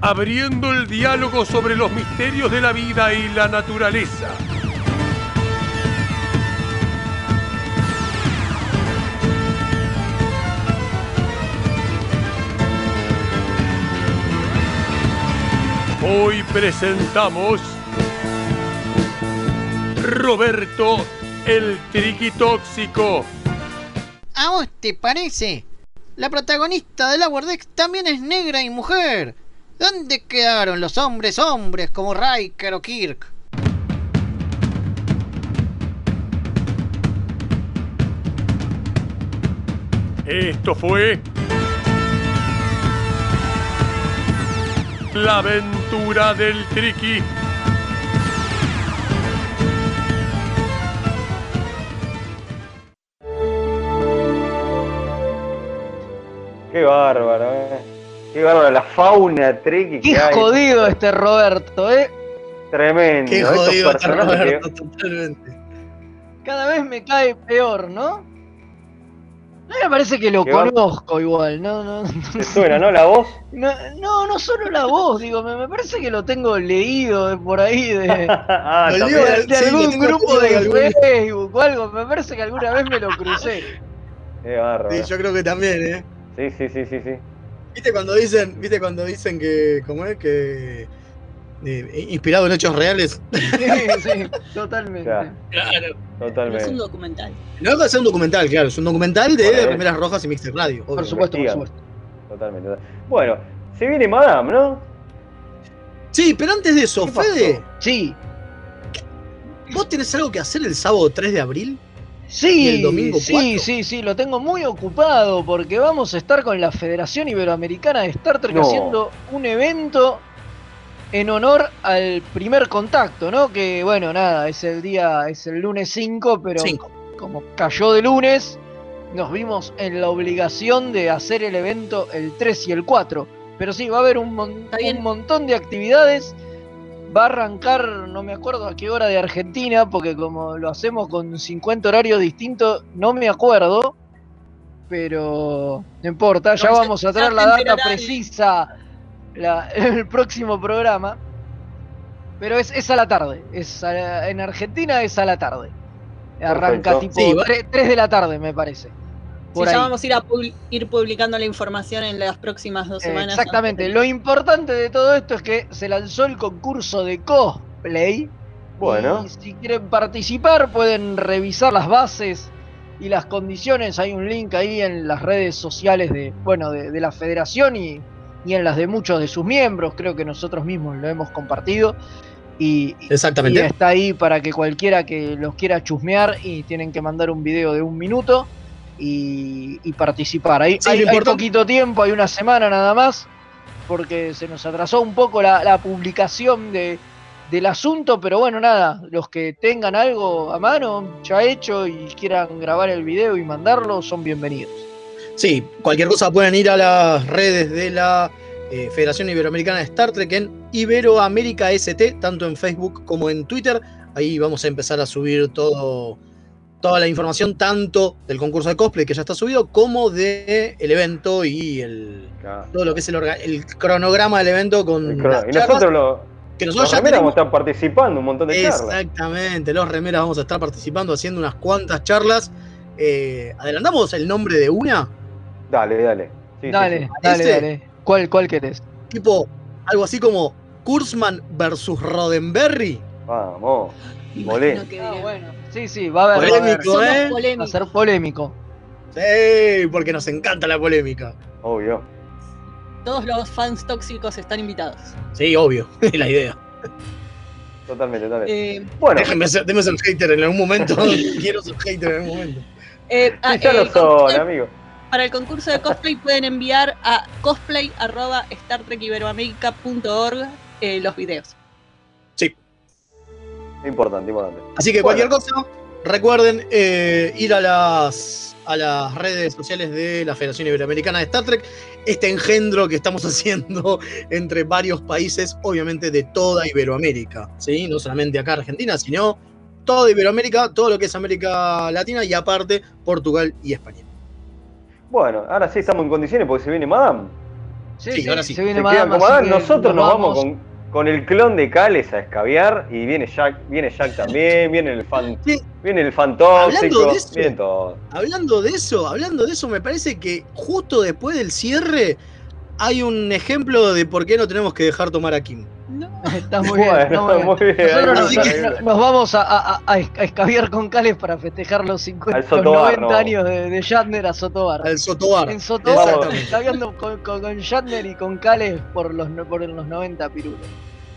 U: abriendo el diálogo sobre los misterios de la vida y la naturaleza. Hoy presentamos Roberto el Triquitóxico.
V: ¿A vos te parece? La protagonista de Lower Decks también es negra y mujer. ¿Dónde quedaron los hombres hombres como Riker o Kirk?
U: Esto fue. La aventura del Triqui.
A: Qué bárbaro, eh. Qué bárbaro, la fauna triqui
C: Qué
A: que hay.
C: jodido este Roberto, ¿eh?
A: Tremendo.
B: Qué jodido
A: que-
B: Roberto, totalmente.
C: Cada vez me cae peor, ¿no? No me parece que lo
A: va-
C: conozco igual, no, no.
A: ¿Te suena, no? La voz.
C: No, no, no solo la voz, digo, me, me parece que lo tengo leído de por ahí de, <laughs>
A: ah,
C: de, de
B: sí, lo
C: algún grupo de
B: de algún-
C: Facebook o algo. Me parece que alguna vez me lo crucé.
A: Qué bárbaro.
B: Sí, yo creo que también, ¿eh?
A: Sí, sí, sí, sí, sí.
B: ¿Viste cuando dicen, viste cuando dicen que, ¿cómo es? Que eh, inspirado en hechos reales. <laughs>
C: Sí, sí, totalmente.
A: Claro,
B: Claro.
N: Es un
A: totalmente.
N: documental.
B: No ser un documental, claro, es un documental de
A: Bueno,
B: Remeras Rojas y Mixter Radio.
C: Por
B: obvio.
C: supuesto, por supuesto.
A: Totalmente. Bueno, se viene Madame, ¿no?
B: Sí, pero antes de eso. Fede,
C: Sí,
B: ¿vos tenés algo que hacer el sábado 3 de abril?
C: Sí,
B: ¿Y el domingo
C: sí,
B: 4?
C: sí, sí, lo tengo muy ocupado porque vamos a estar con la Federación Iberoamericana de Star Trek
A: No.
C: haciendo un evento en honor al primer contacto, ¿no? Que bueno, nada, es el día, es el lunes 5, pero
B: Cinco.
C: como cayó de lunes, nos vimos en la obligación de hacer el evento el 3 y el 4. Pero sí, va a haber un, mon- un montón de actividades. Va a arrancar, no me acuerdo a qué hora de Argentina, porque como lo hacemos con 50 horarios distintos, no me acuerdo. Pero no importa, ya
N: Vamos a-
C: traer la data precisa la- <laughs> el próximo programa. Pero es, es a la tarde. Es a la- en Argentina es a la tarde. Arranca
A: Perfecto.
C: tipo
B: Sí, va-
C: 3, de la tarde, me parece. Por
N: Sí, ya vamos a ir, a pub- ir publicando la información en las próximas dos semanas.
C: Exactamente. Lo importante de todo esto es que se lanzó el concurso de cosplay.
A: Bueno.
C: Y si quieren participar, pueden revisar las bases y las condiciones. Hay un link ahí en las redes sociales de, bueno, de, de la federación y, y en las de muchos de sus miembros. Creo que nosotros mismos lo hemos compartido. Y, y
B: Exactamente.
C: está ahí para que cualquiera que los quiera chusmear y tienen que mandar un video de un minuto y, y participar. Ahí,
B: Sí,
C: hay, hay poquito tiempo, hay una semana nada más, porque se nos atrasó un poco la, la publicación de, del asunto, pero bueno, nada, los que tengan algo a mano ya hecho y quieran grabar el video y mandarlo, son bienvenidos.
B: Sí, cualquier cosa pueden ir a las redes de la eh, Federación Iberoamericana de Star Trek en Iberoamérica ST, tanto en Facebook como en Twitter. Ahí vamos a empezar a subir todo, toda la información, tanto del concurso de cosplay que ya está subido, como del evento y el,
A: Claro.
B: todo lo que es el, el cronograma del evento con
A: El crono-
B: las
A: Y
B: charlas,
A: nosotros lo,
B: que
A: los
B: nosotros ya
A: remeras vamos a estar participando un montón de charlas.
B: Exactamente, los remeras vamos a estar participando haciendo unas cuantas charlas. Eh, ¿Adelantamos el nombre de una?
A: Dale, dale. Sí,
C: dale,
A: sí.
C: dale,
B: ¿Este?
C: dale. ¿Cuál, ¿Cuál querés?
B: Tipo, algo así como Kurzman versus Roddenberry.
A: Vamos.
N: Imagino
A: Molé.
N: que
C: Ah, bueno. Sí, sí, va a haber. va a haber-
B: Polémico, ¿eh?
C: Va a
N: polémicos.
C: ser polémico.
B: Sí, porque nos encanta la polémica.
A: Obvio.
N: Todos los fans tóxicos están invitados.
B: Sí, obvio, <laughs> es la idea.
A: Totalmente, totalmente.
N: Eh,
A: Bueno,
B: Déjenme ser, ser hater en algún momento. <laughs> Quiero ser hater en algún momento.
N: eh, ah,
A: ya
N: eh,
A: lo
N: concurso
A: son, amigo.
N: para el concurso de cosplay pueden enviar a cosplay.startrekiberoamerica.org eh, los videos.
A: Importante, importante.
B: Así que cualquier cosa, recuerden eh, ir a las, a las redes sociales de la Federación Iberoamericana de Star Trek. Este engendro que estamos <laughs> haciendo entre varios países, obviamente de toda Iberoamérica. ¿sí? No solamente acá Argentina, sino toda Iberoamérica, todo lo que es América Latina y aparte Portugal y España.
A: Bueno, ahora sí estamos en condiciones porque se viene Madame.
C: Sí,
B: Sí,
C: sí,
B: ahora sí.
C: se viene
A: Se
C: Madame,
A: Nosotros nos vamos con, con el clon de Cales a escabiar y viene Jack, viene Jack también, viene el fan, viene el fan
B: Hablando
A: tóxico,
B: de eso.
A: vienen todos.
B: Hablando de eso, hablando de eso, me parece que justo después del cierre hay un ejemplo de por qué no tenemos que dejar tomar a Kim. <laughs>
C: Está muy bien, está
A: Bueno,
C: muy bien.
A: muy bien.
C: Nosotros nos,
A: vamos a
C: nos- vamos a, a, a- a escabiar con Cales para festejar los 50,
A: Al
C: los
A: Sotobar,
C: 90
A: no.
C: años de, de Shatner a Sotobar.
B: Al Sotobar.
C: En Sotobar, escabeando con, con, con Shatner y con Cales por los, por los 90 pirulos.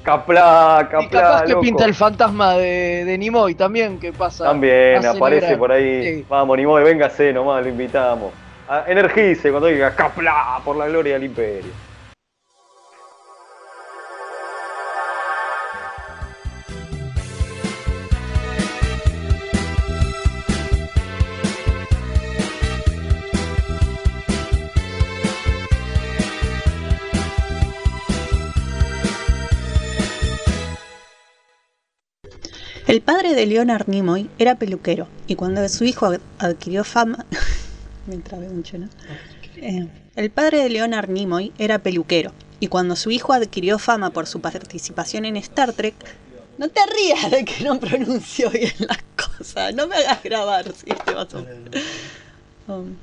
A: Capla,
C: Y
A: capla,
C: capaz que
A: loco.
C: pinta el fantasma de, de Nimoy también, que pasa.
A: También aparece por ahí.
C: Sí.
A: Vamos, Nimoy, véngase nomás, lo invitamos. Ah, Energice cuando diga ¡Capla! por la gloria del imperio.
D: El padre de Leonard Nimoy era peluquero y cuando su hijo ad- adquirió fama... <laughs> Me trabé mucho, ¿no? Eh, el padre de Leonard Nimoy era peluquero y cuando su hijo adquirió fama por su participación en Star Trek... No te rías de que no pronuncio bien las cosas, no me hagas grabar si te vas a... Um,